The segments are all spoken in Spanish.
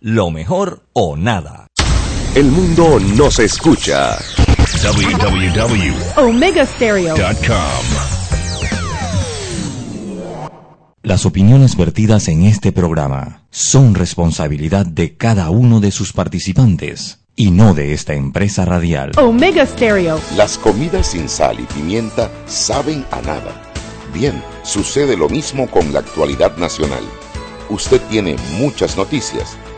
Lo mejor o nada. El mundo nos escucha. www.omegastereo.com Las opiniones vertidas en este programa son responsabilidad de cada uno de sus participantes y no de esta empresa radial. Omega Stereo. Las comidas sin sal y pimienta saben a nada. Bien, sucede lo mismo con la actualidad nacional. Usted tiene muchas noticias.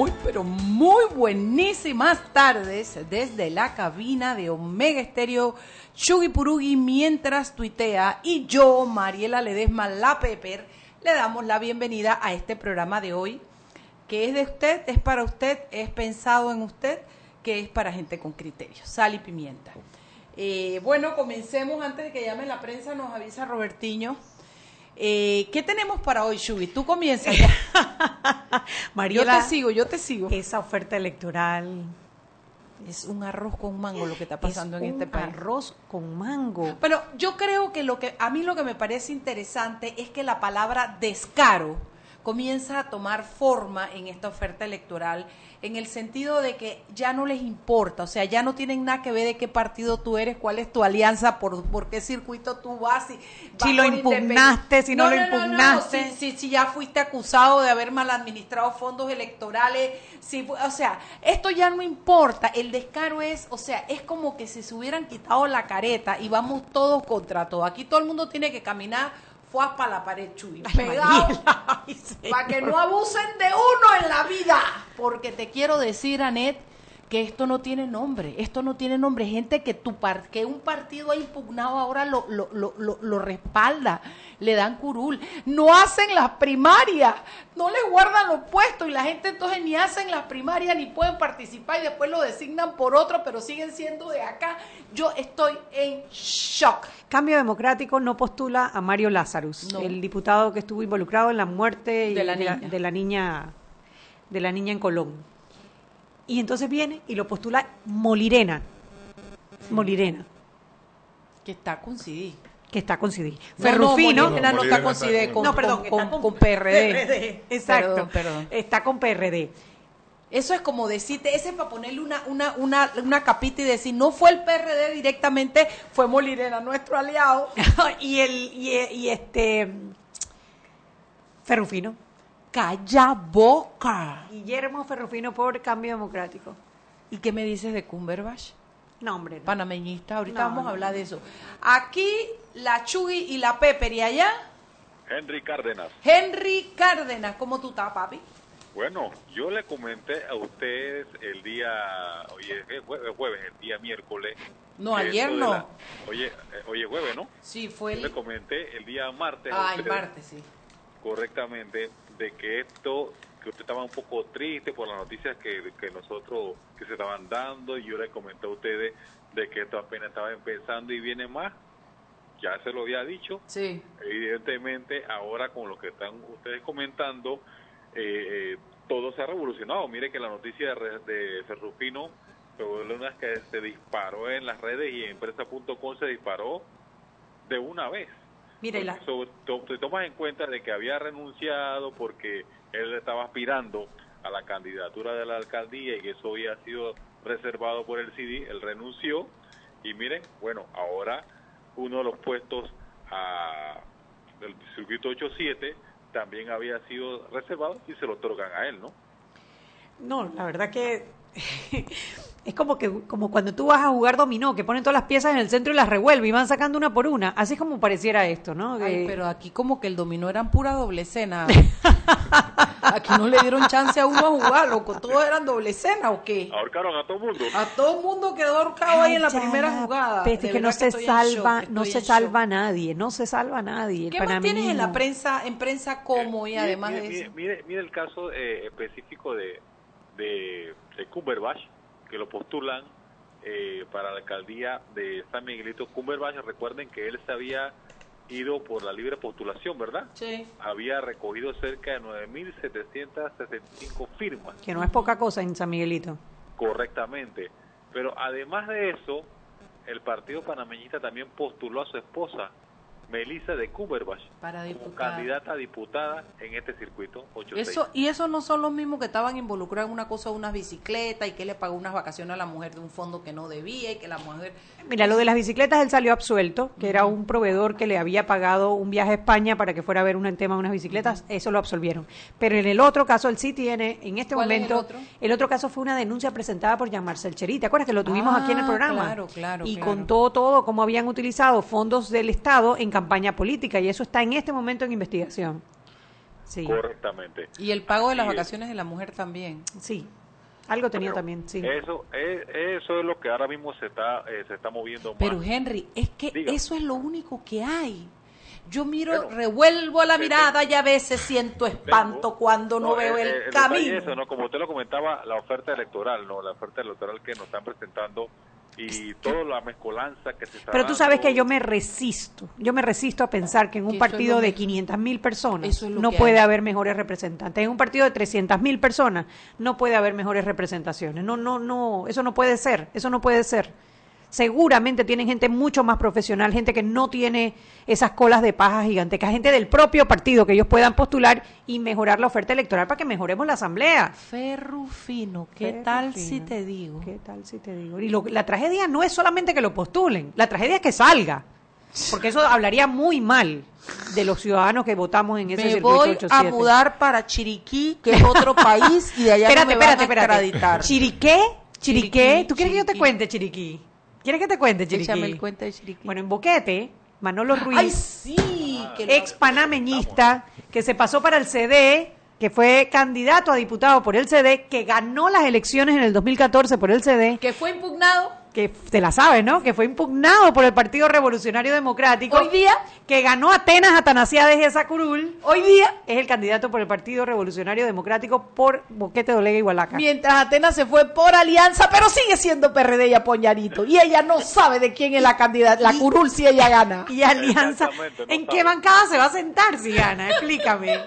Muy pero muy buenísimas tardes desde la cabina de Omega Estéreo Chugi Purugi mientras tuitea y yo, Mariela Ledesma La Pepper, le damos la bienvenida a este programa de hoy que es de usted, es para usted, es pensado en usted, que es para gente con criterios, sal y pimienta. Eh, bueno, comencemos antes de que llame la prensa, nos avisa Robertiño. Eh, ¿Qué tenemos para hoy, Shubi? Tú comienzas ya. Mariela, yo te sigo, yo te sigo. Esa oferta electoral. Es un arroz con mango lo que está pasando es en este un país. Arroz con mango. Pero yo creo que lo que a mí lo que me parece interesante es que la palabra descaro comienza a tomar forma en esta oferta electoral en el sentido de que ya no les importa, o sea, ya no tienen nada que ver de qué partido tú eres, cuál es tu alianza, por, por qué circuito tú vas. Si, lo impugnaste, si no lo impugnaste. No, si, si- si ya fuiste acusado de haber mal administrado fondos electorales, si, o sea, esto ya no importa, el descaro es, o sea, es como que si se hubieran quitado la careta y vamos todos contra todo. Aquí todo el mundo tiene que caminar fue para la pared, Chuy, pegado, para que no abusen de uno en la vida. Porque te quiero decir, Anet, que esto no tiene nombre, esto no tiene nombre. Gente que tu par- que un partido ha impugnado ahora lo, lo, lo, lo, respalda, le dan curul. No hacen las primarias, no les guardan los puestos y la gente entonces ni hacen las primarias ni pueden participar y después lo designan por otro, pero siguen siendo de acá. Yo estoy en shock. Cambio Democrático no postula a Mario Lazarus, No. el diputado que estuvo involucrado en la muerte De la niña. de la niña de la niña en Colón. Y entonces viene y lo postula Molirena. Molirena, Que está con CD. que está con CD. No, Ferrufino. No, Molirena no está con CD, con, no, perdón, con, está con- con PRD. Exacto. Perdón, perdón. Está con PRD. Eso es como decirte, ese es para ponerle una, una, una, una capita y decir, no fue el PRD directamente, fue Molirena, nuestro aliado. y el y, y este Ferrufino. Calla boca. Guillermo Ferrufino por Cambio Democrático. ¿Y qué me dices de Cumberbatch? No, hombre. no. Panameñista, ahorita No, vamos a hablar de eso. Aquí, la Chugui y la Pepper, y allá, Henry Cárdenas. Henry Cárdenas. ¿Cómo tú estás, papi? Bueno, yo le comenté a ustedes el día, hoy es jueves, jueves, el día miércoles. No, ayer no. la- oye, eh, oye, jueves, ¿no? Sí, fue Le el... comenté el día martes. Ah, el martes, sí. Correctamente, de que esto, que usted estaba un poco triste por las noticias que, que nosotros, que se estaban dando, y yo le comenté a ustedes de que esto apenas estaba empezando y viene más. Ya se lo había dicho, Sí. evidentemente ahora con lo que están ustedes comentando eh, eh, todo se ha revolucionado mire que la noticia de, de una que se disparó en las redes y en empresa.com se disparó de una vez Mire, la- So, to- te tomas en cuenta de que había renunciado porque él estaba aspirando a la candidatura de la alcaldía y que eso había sido reservado por el CD, él renunció y miren, bueno, ahora uno de los puestos a, del circuito 87 también había sido reservado y se lo otorgan a él, ¿no? No, la verdad que es como que como cuando tú vas a jugar dominó, que ponen todas las piezas en el centro y las revuelve y van sacando una por una. Así es como pareciera esto, ¿no? Ay, pero aquí como que el dominó eran pura doble cena. aquí no le dieron chance a uno a jugar, loco. Todos eran doble cena o qué? Ahorcaron a todo el mundo. A todo el mundo quedó ahorcado ahí en la primera jugada. Peste, que no se shock, salva, no se shock. salva nadie, no se salva nadie. el ¿Qué más tienes en la prensa, en prensa como y además mire, de mire, eso? Mire, mire el caso eh, específico de, de, de Cumberbatch, que lo postulan eh, para la alcaldía de San Miguelito. Cumberbatch, recuerden que él se había ido por la libre postulación, ¿verdad? Sí. Había recogido cerca de 9.765 firmas. Que no es poca cosa en San Miguelito. Correctamente. Pero además de eso, el Partido Panameñista también postuló a su esposa, Melissa de Cumberbatch, Para como candidata a diputada en este circuito 86. Eso, y eso no son los mismos que estaban involucrados en una cosa de unas bicicletas y que le pagó unas vacaciones a la mujer de un fondo que no debía y que la mujer... Mira, lo de las bicicletas, él salió absuelto, que era un proveedor que le había pagado un viaje a España para que fuera a ver un tema de unas bicicletas, eso lo absolvieron. Pero en el otro caso, él sí tiene, en este ¿Cuál es el momento, otro? el otro caso fue una denuncia presentada por Jean Marcel Cheri. ¿Te acuerdas que lo tuvimos aquí en el Ah, programa? claro, claro, Y claro. contó todo cómo habían utilizado fondos del Estado en campaña política, y eso está en este momento en investigación. Sí, Correctamente. Y el pago de las vacaciones de la mujer también. sí. Algo tenía Pero también, sí. Eso es, eso es lo que ahora mismo se está eh, se está moviendo más. Pero Henry, es que Diga. eso es lo único que hay. Yo miro, Bueno, revuelvo la eh, mirada y a veces siento espanto cuando no, veo eh, el, eh, camino. es eso, ¿no? Como usted lo comentaba, la oferta electoral, ¿no? La oferta electoral que nos están presentando y toda la mezcolanza que se está Pero tú sabes dando. que yo me resisto, yo me resisto a pensar que en un es partido de me- 500 mil personas es no puede hay. haber mejores representantes. En un partido de 300 mil personas no puede haber mejores representaciones. No, no, no, eso no puede ser, eso no puede ser. Seguramente tienen gente mucho más profesional, gente que no tiene esas colas de paja gigantescas, gente del propio partido que ellos puedan postular y mejorar la oferta electoral para que mejoremos la asamblea. Ferrufino, ¿qué tal si te digo? ¿Qué tal si te digo? Y lo- la tragedia no es solamente que lo postulen, la tragedia es que salga. Porque eso hablaría muy mal de los ciudadanos que votamos en ese Me circuito voy 87. a mudar para Chiriquí, que es otro país, y de allá espérate, no me espérate, van a espérate. ¿Chiriqué? ¿Chiriqué? Chiriquí, ¿Tú quieres que yo te cuente Chiriquí? ¿Quieres que te cuente Chiriquí? Échame el cuento de Chiriquí. Bueno, en Boquete, Manolo Ruiz, ¡Ay, sí! ex panameñista, que se pasó para el CD, que fue candidato a diputado por el CD, que ganó las elecciones en el 2014 por el CD, que fue impugnado que te la sabes, ¿no? Que fue impugnado por el Partido Revolucionario Democrático. Hoy día- Que ganó Atenas Atanasiades y esa curul. Hoy día es el candidato por el Partido Revolucionario Democrático por Boquete Dolega y Hualaca. Mientras Atenas se fue por alianza, pero sigue siendo PRD y Apoñarito. Y ella no sabe de quién es la candidata, la curul si ella gana. Y Alianza. No ¿En sabe. qué bancada se va a sentar si gana? Explícame.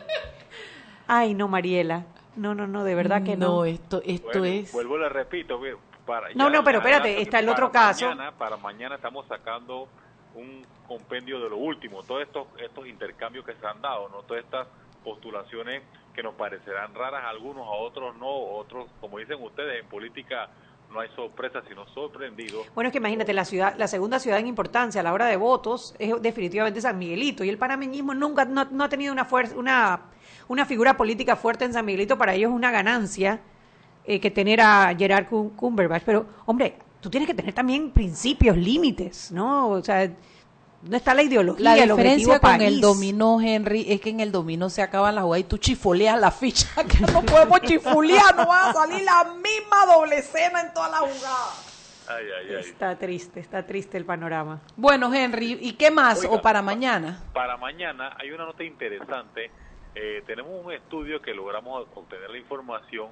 Ay, no, Mariela. No, no, no, de verdad que no. esto, esto Bueno, es... Vuelvo le repito, ve, para No, no, pero espérate, está el otro caso. Mañana, para mañana estamos sacando un compendio de lo último, todos estos estos intercambios que se han dado, no todas estas postulaciones que nos parecerán raras a algunos, a otros no, otros, como dicen ustedes, en política no hay sorpresas, sino sorprendidos. Bueno, es que imagínate, la ciudad, la segunda ciudad en importancia a la hora de votos es definitivamente San Miguelito. Y el panameñismo nunca no, no ha tenido una fuerza, una, una figura política fuerte en San Miguelito. Para ellos es una ganancia eh, que tener a Gerard Cum- Cumberbatch. Pero, hombre, tú tienes que tener también principios, límites, ¿no? O sea, ¿dónde está la ideología? La el diferencia con país? el dominó, Henry, es que en el dominó se acaban las jugadas y tú chifoleas la ficha. Que no podemos chifulear, no va a salir la misma doble cena en toda la jugada. Ay, ay, ay. Está triste, está triste el panorama. Bueno, Henry, ¿y qué más? Oiga, ¿O para pa- mañana? Para mañana hay una nota interesante. Eh, tenemos un estudio que logramos obtener la información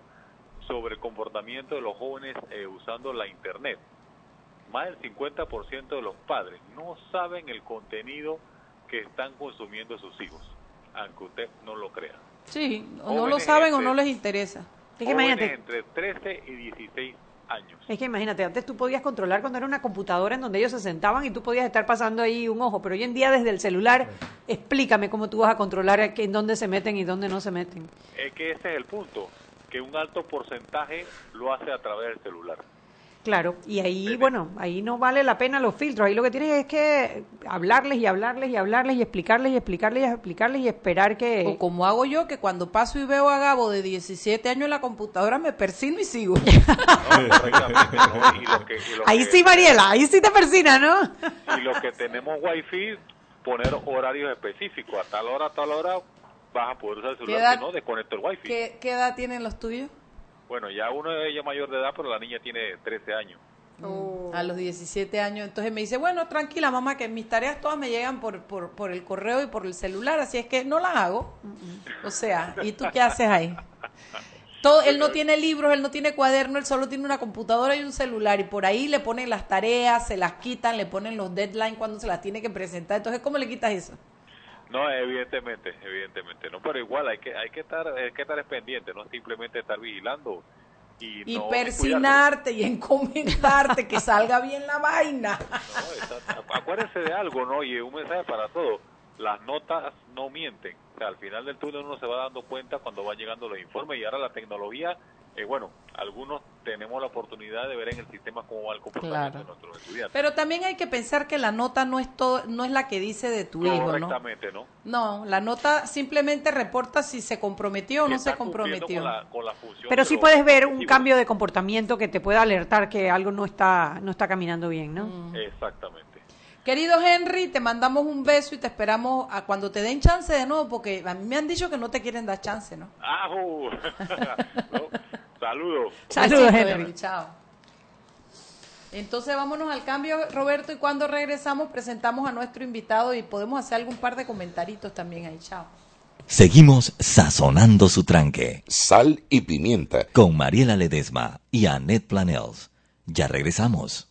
sobre el comportamiento de los jóvenes eh, usando la Internet. Más del 50% de los padres no saben el contenido que están consumiendo sus hijos, aunque usted no lo crea. Sí, o no lo saben o no les interesa. Es que imagínate, entre 13 y 16 años. Es que imagínate, antes tú podías controlar cuando era una computadora en donde ellos se sentaban y tú podías estar pasando ahí un ojo, pero hoy en día desde el celular, explícame cómo tú vas a controlar en dónde se meten y dónde no se meten. Es que ese es el punto, que un alto porcentaje lo hace a través del celular. Claro, y ahí, bueno, ahí no vale la pena los filtros, ahí lo que tienes es que hablarles y hablarles y hablarles y explicarles y explicarles y explicarles y esperar que... O como hago yo, que cuando paso y veo a Gabo de 17 años en la computadora, me persigno y sigo. No, correctamente, ¿no? Y lo que- y lo Ahí que- sí, Mariela, ahí sí te persina, ¿no? Y los que tenemos wifi, poner horarios específicos. A tal hora, a tal hora, vas a poder usar el ¿Qué celular, edad- si no, desconecto el wifi. ¿Qué, qué edad tienen los tuyos? Bueno, ya uno es ella mayor de edad, pero la niña tiene 13 años. A los 17 años. Entonces me dice, bueno, tranquila mamá, que mis tareas todas me llegan por, por, por el correo y por el celular, así es que no las hago. O sea, ¿y tú qué haces ahí? Todo, él no tiene libros, él no tiene cuaderno, él solo tiene una computadora y un celular y por ahí le ponen las tareas, se las quitan, le ponen los deadlines cuando se las tiene que presentar. Entonces, ¿cómo le quitas eso? No, evidentemente, evidentemente, no, pero igual hay que hay que estar hay que estar pendiente, no simplemente estar vigilando y, y persinarte y encomendarte que salga bien la vaina. No, acuérdense de algo, ¿no? Y un mensaje para todos. Las notas no mienten. O sea, al final del túnel uno se va dando cuenta cuando van llegando los informes y ahora la tecnología eh, bueno, algunos tenemos la oportunidad de ver en el sistema cómo va el comportamiento de nuestros estudiantes. Pero también hay que pensar que la nota no es todo, no es la que dice de tu hijo, ¿no? Exactamente, ¿no? No, la nota simplemente reporta si se comprometió o no se comprometió. Pero sí puedes ver un cambio de comportamiento que te pueda alertar que algo no está no está caminando bien, ¿no? Mm. Exactamente. Querido Henry, te mandamos un beso y te esperamos a cuando te den chance de nuevo, porque a mí me han dicho que no te quieren dar chance, ¿no? Ah, uh. Saludos. Saludos, Henry. Chao. Entonces vámonos al cambio, Roberto, y cuando regresamos presentamos a nuestro invitado y podemos hacer algún par de comentaritos también ahí. Chao. Seguimos sazonando su tranque. Sal y pimienta. Con Mariela Ledesma y Annette Planels. Ya regresamos.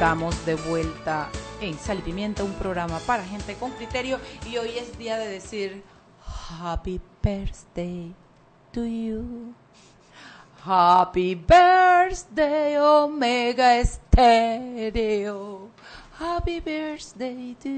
Estamos de vuelta en Sal y Pimienta, un programa para gente con criterio. Y hoy es día de decir Happy Birthday to you. Happy Birthday, Omega Stereo. Happy Birthday to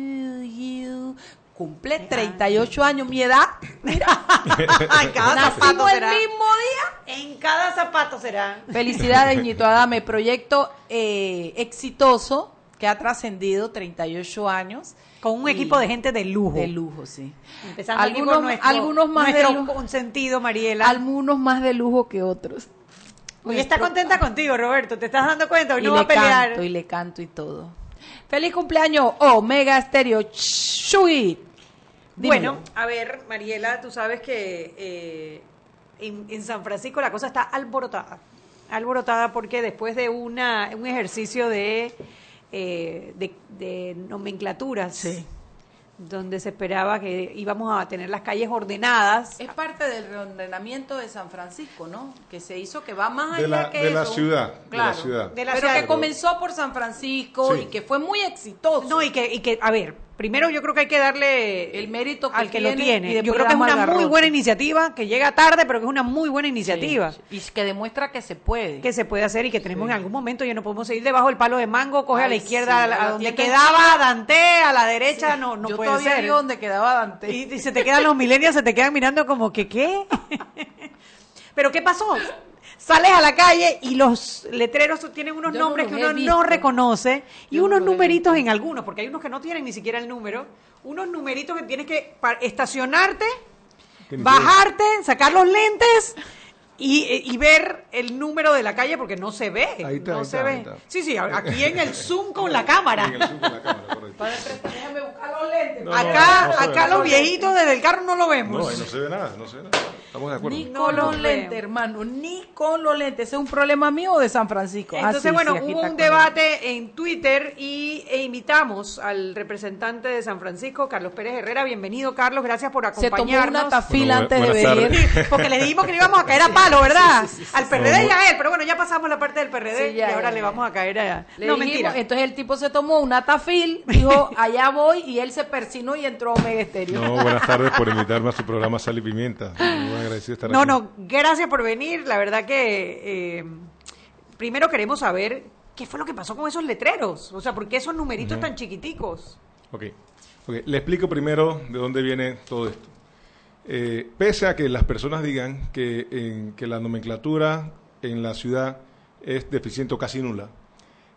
you cumple 38 años, mi edad. Mira, en cada zapato será. el mismo día. En cada zapato será. Felicidades, Ñito Adame. Proyecto eh, exitoso que ha trascendido 38 años. Con un equipo de gente de lujo. De lujo, sí. Empezando algunos, nuestro, algunos más de lujo, consentido, Mariela. Algunos más de lujo que otros. Hoy está contenta contigo, Roberto. ¿Te estás dando cuenta? Hoy no va a pelear. Canto, y le canto y todo. Feliz cumpleaños, Omega Stereo Bueno, a ver, Mariela, tú sabes que eh, en, San Francisco la cosa está alborotada. Alborotada porque después de una, un ejercicio de, eh, de, nomenclaturas, donde se esperaba que íbamos a tener las calles ordenadas. Es parte del reordenamiento de San Francisco, ¿no? Que se hizo, que va más allá de la, que de La ciudad, claro, de la ciudad. pero que comenzó por San Francisco y que fue muy exitoso. No, y que, y que a ver, primero yo creo que hay que darle el mérito al que lo tiene y Yo creo que es una muy buena iniciativa, que llega tarde, pero que es una muy buena iniciativa. Y que demuestra que se puede. Que se puede hacer y que tenemos en algún momento, ya no podemos seguir debajo del palo de mango, coge a la izquierda, sí, a, a donde quedaba. Dante, a la derecha, no, no Yo puede todavía ser. digo donde quedaba Dante. Y, y se te quedan los millennials, se te quedan mirando como que, ¿qué? Pero ¿qué pasó? Sales a la calle y los letreros tienen unos Yo nombres que uno visto. no reconoce y Yo unos numeritos en algunos, porque hay unos que no tienen ni siquiera el número, unos numeritos que tienes que estacionarte, bajarte, sacar los lentes y, y ver el número de la calle porque no se ve. Ahí está, no ahí se está, ve. ahí está. Sí, sí, aquí en el zoom con la cámara. En el zoom con la cámara. Padre déjame buscar los lentes. No, acá no acá los viejitos desde el carro no lo vemos. No, no se ve nada, no se ve nada. Estamos de acuerdo. Ni con lo los lentes, hermano, ni con los lentes. ¿Ese es un problema mío o de San Francisco? Ah, Entonces, sí, bueno, sí, hubo un debate en Twitter y e invitamos al representante de San Francisco, Carlos Pérez Herrera. Bienvenido, Carlos. Gracias por Se tomó acompañarnos. una tafila Bueno, antes de venir. Porque le dijimos que le íbamos a caer a palo, ¿verdad? Sí, sí, sí, sí. Al PRD y a él, pero bueno, ya pasamos la parte del PRD Sí, ya, y ahora ya, le ya. vamos a caer a... Le no, dijimos, mentira. Entonces el tipo se tomó una tafil, dijo, allá voy, y él se persinó y entró a Omega Estéreo. No, buenas tardes por invitarme a su programa Sal y Pimienta. Muy agradecido de estar No, aquí. no, gracias por venir. La verdad que eh, primero queremos saber qué fue lo que pasó con esos letreros. O sea, ¿por qué esos numeritos tan chiquiticos? Ok, ok. Le explico primero de dónde viene todo esto. Eh, pese a que las personas digan que, en- que la nomenclatura en la ciudad es deficiente o casi nula,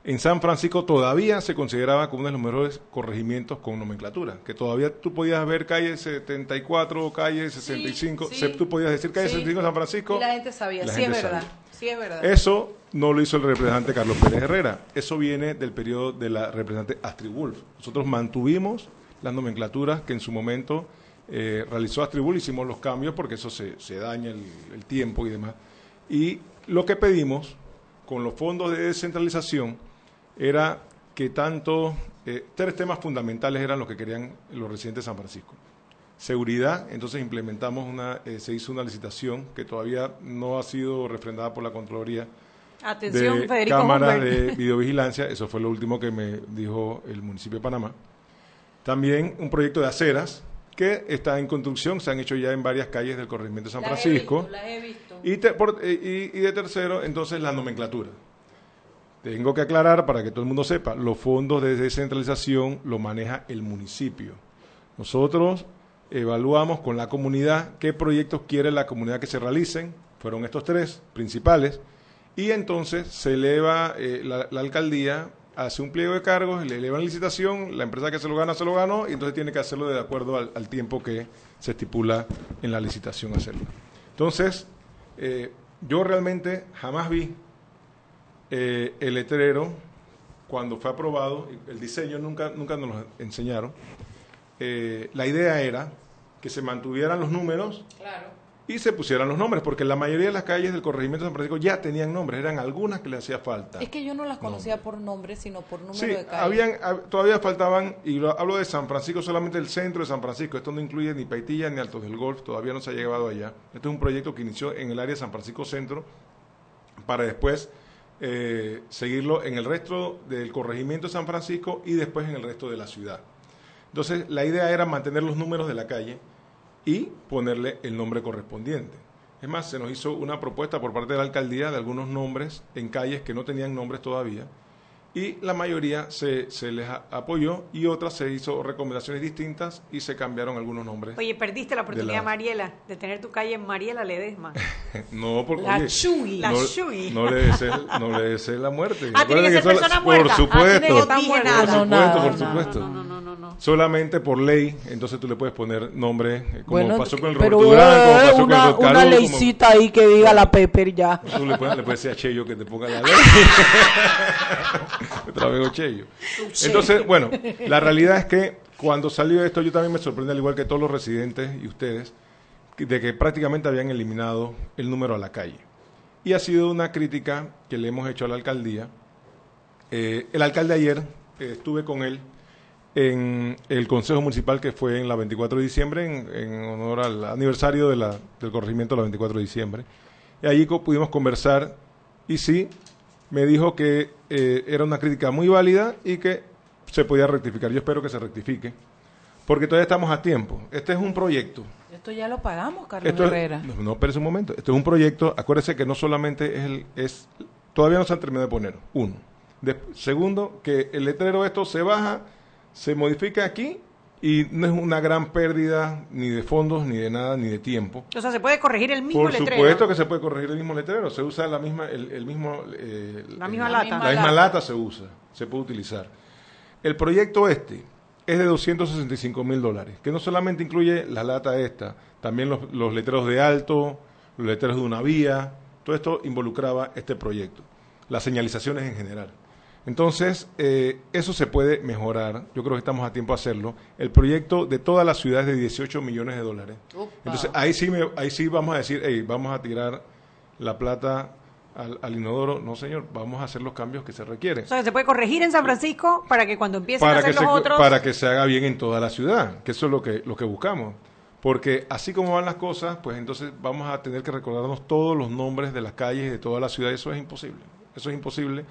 en San Francisco todavía se consideraba como uno de los mejores corregimientos con nomenclatura, que todavía tú podías ver calle 74, calle 65, sí. se- tú podías decir calle Sí. 65 en San Francisco. Y la gente sabía, la sí gente es verdad. sabía. Sí es verdad. Eso no lo hizo el representante Carlos Pérez Herrera. Eso viene del periodo de la representante Astrid Wolf. Nosotros mantuvimos las nomenclaturas que en su momento eh, realizó Astrid Wolf. Hicimos los cambios porque eso se, se daña el, el tiempo y demás. Y lo que pedimos con los fondos de descentralización era que tanto eh, tres temas fundamentales eran los que querían los residentes de San Francisco seguridad, entonces implementamos una, eh, se hizo una licitación que todavía no ha sido refrendada por la Contraloría Atención, de Federico Humbert. de videovigilancia, eso fue lo último que me dijo el municipio de Panamá. También un proyecto de aceras que está en construcción, se han hecho ya en varias calles del corregimiento de San Las he Francisco. visto, las he visto. Y, te- por- y- y de tercero, entonces, la nomenclatura. Tengo que aclarar para que todo el mundo sepa, los fondos de descentralización lo maneja el municipio. Nosotros evaluamos con la comunidad qué proyectos quiere la comunidad que se realicen, fueron estos tres principales, y entonces se eleva eh, la, la alcaldía, hace un pliego de cargos, le elevan licitación, la empresa que se lo gana se lo ganó, y entonces tiene que hacerlo de acuerdo al, tiempo que se estipula en la licitación hacerlo. Entonces, eh, yo realmente jamás vi eh, el letrero cuando fue aprobado, el diseño nunca, nunca nos lo enseñaron. Eh, la idea era que se mantuvieran los números y se pusieran los nombres, porque la mayoría de las calles del corregimiento de San Francisco ya tenían nombres, eran algunas que le hacía falta. Es que yo no las conocía por nombre, sino por número Sí, de calle. habían, hab- todavía faltaban, y lo- hablo de San Francisco, solamente el centro de San Francisco, esto no incluye ni Paitilla ni Altos del Golf, todavía no se ha llegado allá. Este es un proyecto que inició en el área de San Francisco Centro, para después eh, seguirlo en el resto del corregimiento de San Francisco y después en el resto de la ciudad. Entonces, la idea era mantener los números de la calle y ponerle el nombre correspondiente. Es más, se nos hizo una propuesta por parte de la alcaldía de algunos nombres en calles que no tenían nombres todavía y la mayoría se, se les apoyó y otras se hizo recomendaciones distintas y se cambiaron algunos nombres. Oye, perdiste la oportunidad, la- Mariela, de tener tu calle en Mariela Ledesma. No, porque La oye, Chuy. no, La Chuy. no le desees, no le la muerte. Ah, tiene que ser persona Por muerta. Ah, supuesto. que estar muerta. Por No, supuesto, nada, por supuesto. No, no, no, no. Solamente por ley, entonces tú le puedes poner nombre, como Bueno, pasó con el pero Roberto Durán, como eh, pasó con el una, Rod una Caruso, como- leycita ahí que diga la Pepper ya. Tú le puedes, le puedes decir a Cheyo que te ponga la ley. Otra vez Cheyo. Entonces, bueno, la realidad es que cuando salió esto, yo también me sorprendí, al igual que todos los residentes y ustedes, de que prácticamente habían eliminado el número a la calle. Y ha sido una crítica que le hemos hecho a la alcaldía. Eh, el alcalde ayer, eh, estuve con él en el Consejo Municipal que fue en la 24 de diciembre, en, en honor al aniversario de la- del corregimiento de la 24 de diciembre. Y allí co- pudimos conversar y sí, me dijo que eh, era una crítica muy válida y que se podía rectificar. Yo espero que se rectifique porque todavía estamos a tiempo. Este es un proyecto. Esto ya lo pagamos, Carlos Esto es- Herrera. no, no, espérese un momento. Esto es un proyecto. Acuérdese que no solamente es el. Es, todavía no se han terminado de poner. Uno. De- segundo, que el letrero esto se baja, se modifica aquí y no es una gran pérdida ni de fondos, ni de nada, ni de tiempo. O sea, se puede corregir el mismo Por letrero. supuesto que se puede corregir el mismo letrero. Se usa la misma, el, el mismo, eh, La misma el- lata. La misma lata se usa, se puede utilizar. El proyecto este es de 265 mil dólares, que no solamente incluye la lata esta, también los, los letreros de alto, los letreros de una vía, todo esto involucraba este proyecto, las señalizaciones en general. Entonces, eh, eso se puede mejorar, yo creo que estamos a tiempo de hacerlo. El proyecto de toda la ciudad es de 18 millones de dólares. Entonces, ahí sí, me- ahí sí vamos a decir, hey, vamos a tirar la plata al, al inodoro. No, señor, vamos a hacer los cambios que se requieren. O sea, se puede corregir en San Francisco para que cuando empiecen a hacer que, los se, otros... para que se haga bien en toda la ciudad, que eso es lo que, lo que buscamos. Porque así como van las cosas, pues entonces vamos a tener que recordarnos todos los nombres de las calles de toda la ciudad. Eso es imposible. Eso es imposible.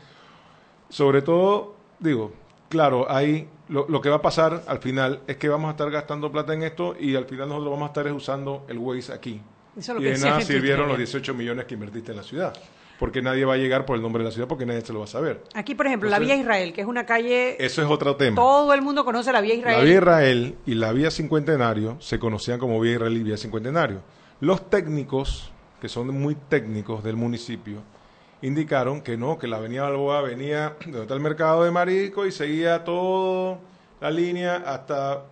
Sobre todo, digo, claro, hay lo, lo que va a pasar al final es que vamos a estar gastando plata en esto y al final nosotros vamos a estar es usando el Waze aquí. Eso es lo y que de nada sirvieron los ayer. 18 millones que invertiste en la ciudad. Porque nadie va a llegar por el nombre de la ciudad porque nadie se lo va a saber. Aquí, por ejemplo, la Vía Israel, que es una calle... Eso es otro tema. Todo el mundo conoce la Vía Israel. La Vía Israel y la Vía Cincuentenario se conocían como Vía Israel y Vía Cincuentenario. Los técnicos, que son muy técnicos del municipio, indicaron que no, que la Avenida Balboa venía de donde está el mercado de Marico y seguía toda la línea hasta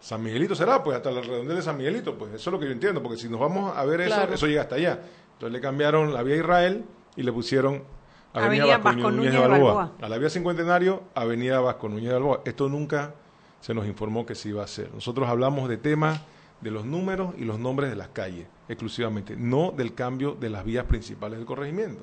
San Miguelito, ¿será? Pues hasta la redondela de San Miguelito, pues eso es lo que yo entiendo, porque si nos vamos a ver eso, Claro. eso llega hasta allá. Entonces le cambiaron la Vía Israel y le pusieron Avenida, Avenida Vasco, Vasco Núñez de Balboa. Balboa. A la Vía Cincuentenario, Avenida Vasco Núñez de Balboa. Esto nunca se nos informó que se iba a hacer. Nosotros hablamos de temas de los números y los nombres de las calles, exclusivamente, no del cambio de las vías principales del corregimiento.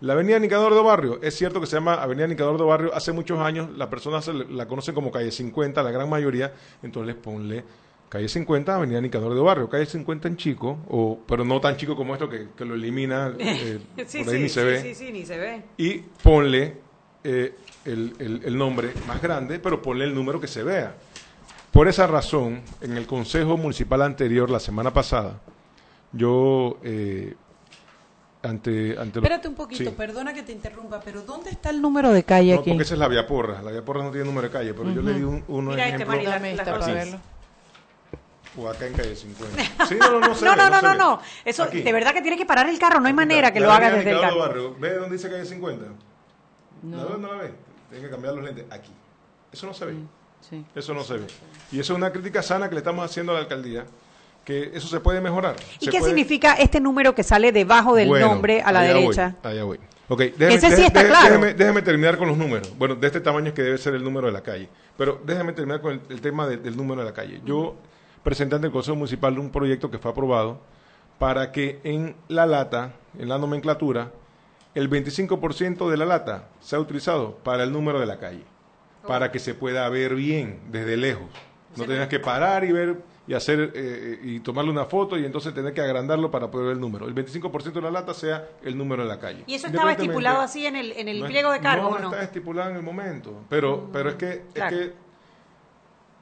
La avenida Nicador de Barrio, es cierto que se llama Avenida Nicador de Barrio, hace muchos años las personas la conocen como calle 50, la gran mayoría, entonces ponle calle 50, Avenida Nicador de Barrio, calle 50 en chico, o, pero no tan chico como esto que, que lo elimina, eh, sí, por ahí sí, ni se sí, ve sí, sí, ni se ve. y ponle eh, el, el- el nombre más grande, pero ponle el número que se vea. Por esa razón, en el Consejo Municipal anterior, la semana pasada, yo, eh, ante, ante Espérate un poquito, Sí. perdona que te interrumpa, pero ¿dónde está el número de calle No, aquí? porque esa es la Vía Porra. La Vía Porra no tiene número de calle, pero yo le di un, uno Mira este, ejemplo. La- Dame la esta para verlo. O acá en calle 50. Sí, no, no, no, se No, ve, no, no, se no, ve. no. Eso, Aquí. de verdad que tiene que parar el carro, no hay manera que La lo hagas avenida desde el carro. Barrio, ¿Ve dónde dice calle 50? No. ¿La ve? ¿No la ve? Tienen que cambiar los lentes. Aquí. Eso no se ve. Sí. Eso no se ve. Y eso es una crítica sana que le estamos haciendo a la alcaldía, que eso se puede mejorar. ¿Y Se qué puede- significa este número que sale debajo del Bueno, nombre a la allá voy, derecha? allá voy. Ok, déjeme, Ese sí está claro. Déjeme, déjeme terminar con los números. Bueno, de este tamaño es que debe ser el número de la calle. Pero déjeme terminar con el, el tema de- del número de la calle. Yo presenté ante el Consejo Municipal un proyecto que fue aprobado para que en la lata, en la nomenclatura, el 25% de la lata sea utilizado para el número de la calle, para que se pueda ver bien desde lejos. No tengas que parar y ver y hacer eh, y tomarle una foto y entonces tener que agrandarlo para poder ver el número. El 25% de la lata sea el número de la calle. ¿Y eso estaba estipulado así en el, en el no pliego de cargo no, o no? está estipulado en el momento. Pero, pero es que, Claro. es que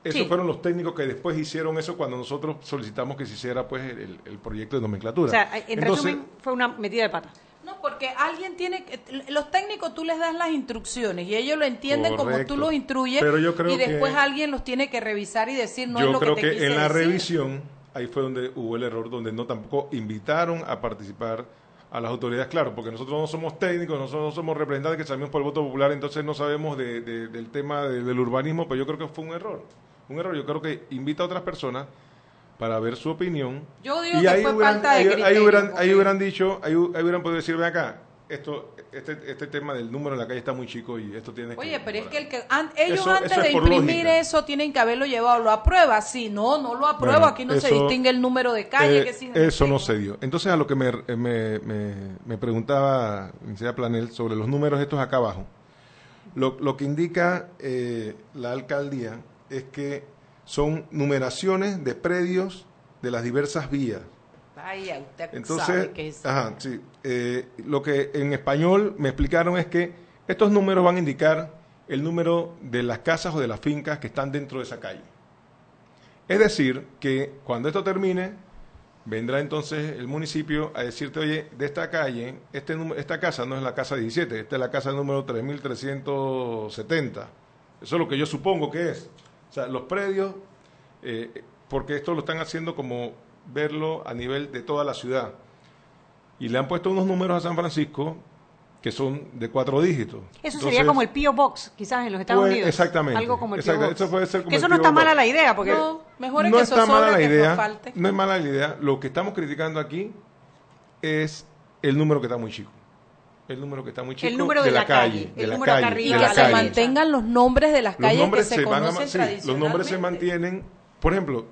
esos Sí. fueron los técnicos que después hicieron eso cuando nosotros solicitamos que se hiciera pues el, el proyecto de nomenclatura. O sea, en Entonces, resumen, fue una metida de pata. No, porque alguien tiene que... Los técnicos tú les das las instrucciones y ellos lo entienden como tú los instruyes Pero yo creo y después que- alguien los tiene que revisar y decir no es yo lo creo que te que, quise en la decir. revisión ahí fue donde hubo el error, donde no tampoco invitaron a participar a las autoridades, claro, porque nosotros no somos técnicos, nosotros no somos representantes que salimos por el voto popular, entonces no sabemos de- de- del tema de- del urbanismo, pero yo creo que fue un error, un error, yo creo que invita a otras personas para ver su opinión. Yo digo que fue hubieran, falta de ahí, ahí hubieran, ahí dicho, ahí, hu- ahí hubieran podido decir, ven acá, esto, este, este tema del número en la calle está muy chico y esto tiene Oye, que... pero es que el que an- ellos Eso- antes eso de imprimir lógica. eso tienen que haberlo llevado, lo aprueba, sí, no, no lo aprueba, Bueno, aquí no se distingue el número de calle, Eh, que sí, eso no se dio. Entonces, a lo que me, me, me, me preguntaba Licenciada Planel sobre los números estos acá abajo, lo, lo que indica eh, la alcaldía es que son numeraciones de predios de las diversas vías. Vaya, usted Entonces, sabe que es... ajá, sí. Eh, lo que en español me explicaron es que estos números van a indicar el número de las casas o de las fincas que están dentro de esa calle. Es decir, que cuando esto termine, vendrá entonces el municipio a decirte, oye, de esta calle, este, esta casa no es la casa 17, esta es la casa número 3370. Eso es lo que yo supongo que es. O sea, los predios, eh, porque esto lo están haciendo como verlo a nivel de toda la ciudad. Y le han puesto unos números a San Francisco que son de cuatro dígitos. Eso sería como el P.O. Box, quizás en los Estados pues, Unidos. Exactamente. Algo como el Eso, puede ser como eso no está mala la idea, porque no, mejor no que está mala la que idea. falte. No es mala la idea. Lo que estamos criticando aquí es el número que está muy chico. El número que está muy chico El número de, la, calle. de el la número calle, acá de arriba. la que se mantengan los nombres de las Los calles que nombres se, van a- conocen sí, los nombres se mantienen. Por ejemplo,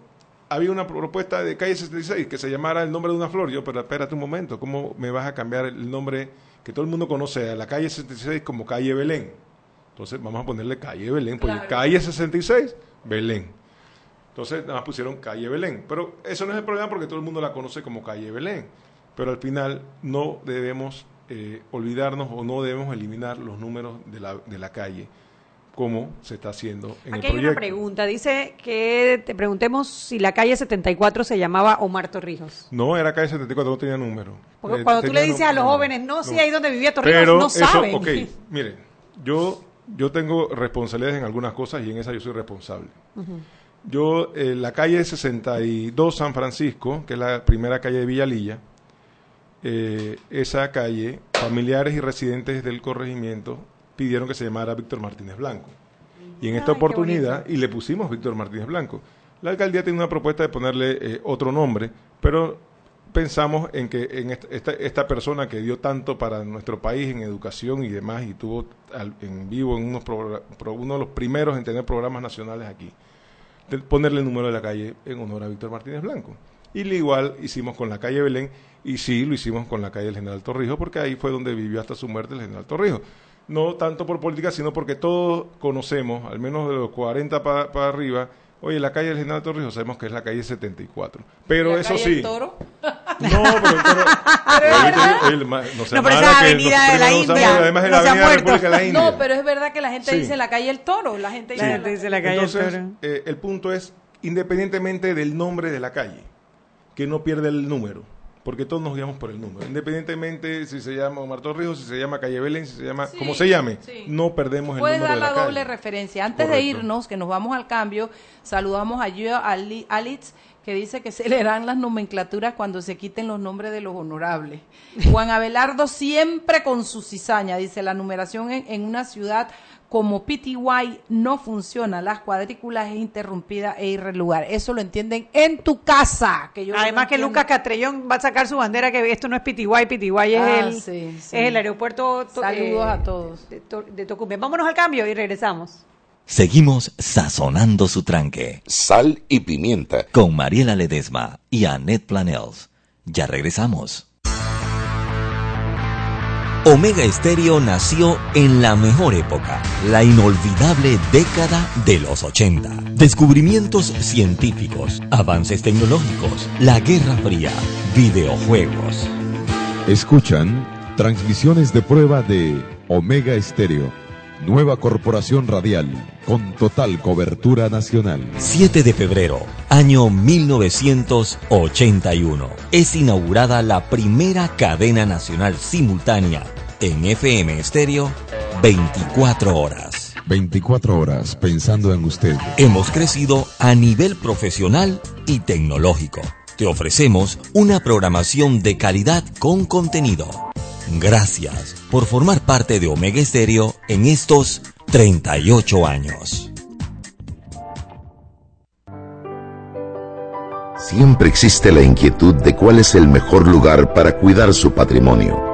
había una propuesta de calle 66 que se llamara el nombre de una flor. Yo, pero espérate un momento, ¿cómo me vas a cambiar el nombre que todo el mundo conoce a la calle 66 como calle Belén? Entonces vamos a ponerle calle Belén, porque Claro. calle 66, Belén. Entonces nada más pusieron calle Belén. Pero eso no es el problema porque todo el mundo la conoce como calle Belén. Pero al final no debemos eh, olvidarnos o no debemos eliminar los números de la, de la calle como se está haciendo en Aquí el hay una proyecto. pregunta. Dice que te preguntemos si la calle 74 se llamaba Omar Torrijos. No, era calle 74, no tenía número. Porque Eh, cuando tú le dices a los jóvenes, no, sí, no. ahí donde vivía Torrijos, Pero no eso, saben. ok, mire, yo, yo tengo responsabilidades en algunas cosas y en esa yo soy responsable. Yo, eh, la calle 62 San Francisco, que es la primera calle de Villalilla, eh, esa calle, familiares y residentes del corregimiento pidieron que se llamara Víctor Martínez Blanco. Y en esta Ay, oportunidad, y le pusimos Víctor Martínez Blanco. La alcaldía tiene una propuesta de ponerle eh, otro nombre, pero pensamos en que en esta, esta, esta persona que dio tanto para nuestro país en educación y demás, y tuvo al- en vivo en unos pro- uno de los primeros en tener programas nacionales aquí, de ponerle el número de la calle en honor a Víctor Martínez Blanco. Y lo igual hicimos con la calle Belén, y sí lo hicimos con la calle del General Torrijos, porque ahí fue donde vivió hasta su muerte el General Torrijos. No tanto por política, sino porque todos conocemos, al menos de los 40 para arriba, oye, la calle del General Torrijos sabemos que es la calle 74. Pero ¿La eso calle sí. El Toro? No, pero el toro. No pero esa Avenida de la India, Además no Avenida de la muerto. República de la India. No, pero es verdad que la gente Sí. dice la calle El Toro. La gente dice, La gente dice la calle Entonces, Toro. eh, el punto es, independientemente del nombre de la calle, que no pierda el número, porque todos nos guiamos por el número. Independientemente si se llama Omar Torrijos, si se llama Calle Belén, si se llama, Sí, como se llame, sí. no perdemos el Puedes número dar de la, la doble calle. referencia. Antes de irnos, que nos vamos al cambio, saludamos a Ali- Alitz, que dice que se leerán las nomenclaturas cuando se quiten los nombres de los honorables. Juan Abelardo siempre con su cizaña, dice la numeración en, en una ciudad como PTY no funciona, las cuadrículas es interrumpida e irregular. Eso lo entienden en tu casa. Que yo Además no que. Lucas Catrellón va a sacar su bandera que esto no es PTY, PTY es, Ah, el, sí, sí. es el aeropuerto to- Saludos a todos. de, de Tocumen. Vámonos al cambio y regresamos. Seguimos sazonando su tranque Sal y pimienta. con Mariela Ledesma y Annette Planels. Ya regresamos. Omega Estéreo nació en la mejor época, la inolvidable década de los 80. Descubrimientos científicos, avances tecnológicos, la Guerra Fría, videojuegos. Escuchan transmisiones de prueba de Omega Estéreo, nueva corporación radial con total cobertura nacional. 7 de febrero, año 1981. Es inaugurada la primera cadena nacional simultánea en FM estéreo 24 horas. 24 horas pensando en usted. Hemos crecido a nivel profesional y tecnológico. Te ofrecemos una programación de calidad con contenido. Gracias por formar parte de Omega Estéreo en estos 38 años. Siempre existe la inquietud de cuál es el mejor lugar para cuidar su patrimonio.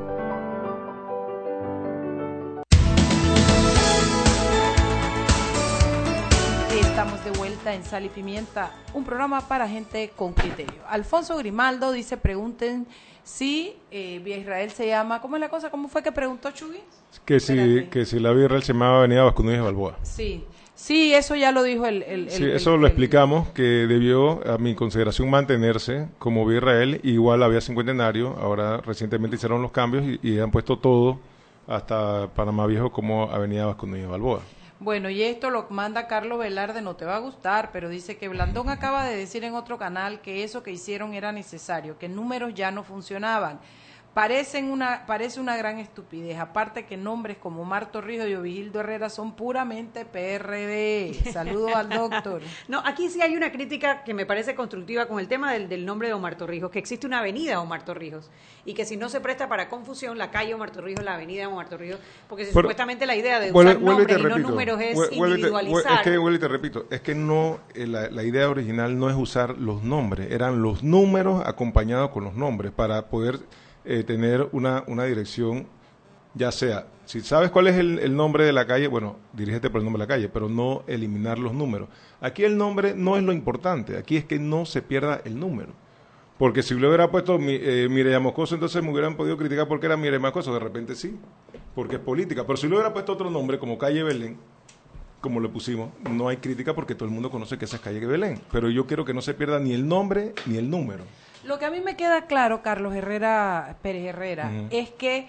Pimienta, un programa para gente con criterio. Alfonso Grimaldo dice, pregunten si eh, Vía Israel se llama, ¿cómo es la cosa? ¿Cómo fue que preguntó Chugui? Que si, que si la Vía Israel se llamaba Avenida Vasco Núñez de Balboa. Sí, sí, eso ya lo dijo el... el- Sí, eso el- lo explicamos, que debió, a mi consideración, mantenerse como Vía Israel, igual había cincuentenario, ahora recientemente hicieron los cambios y, y han puesto todo hasta Panamá Viejo como Avenida Vasco Núñez de Balboa. Bueno, y esto lo manda Carlos Velarde, no te va a gustar, pero dice que Blandón acaba de decir en otro canal que eso que hicieron era necesario, que números ya no funcionaban. Parecen una, parece una gran estupidez, aparte que nombres como Omar Torrijos y Ovigildo Herrera son puramente PRD. Saludos al doctor. No, aquí sí hay una crítica que me parece constructiva con el tema del, del nombre de Omar Torrijos, que existe una avenida Omar Torrijos y que si no se presta para confusión, la calle Omar Torrijos, la avenida Omar Torrijos, porque si Pero- supuestamente la idea de usar y nombres y no números es vuelve individualizar. Es que, vuelve y te repito, es que no, eh, la, la idea original no es usar los nombres, eran los números acompañados con los nombres para poder eh, tener una, una dirección, ya sea, si sabes cuál es el, el nombre de la calle, bueno, dirígete por el nombre de la calle, pero no eliminar los números. Aquí el nombre no es lo importante, aquí es que no se pierda el número. Porque si le hubiera puesto eh, Mireya Moscoso, entonces me hubieran podido criticar porque era Mireya Moscoso. De repente sí, porque es política. Pero si le hubiera puesto otro nombre, como Calle Belén, como le pusimos, no hay crítica porque todo el mundo conoce que esa es Calle Belén. Pero yo quiero que no se pierda ni el nombre ni el número. Lo que a mí me queda claro, Carlos Herrera, Pérez Herrera, es que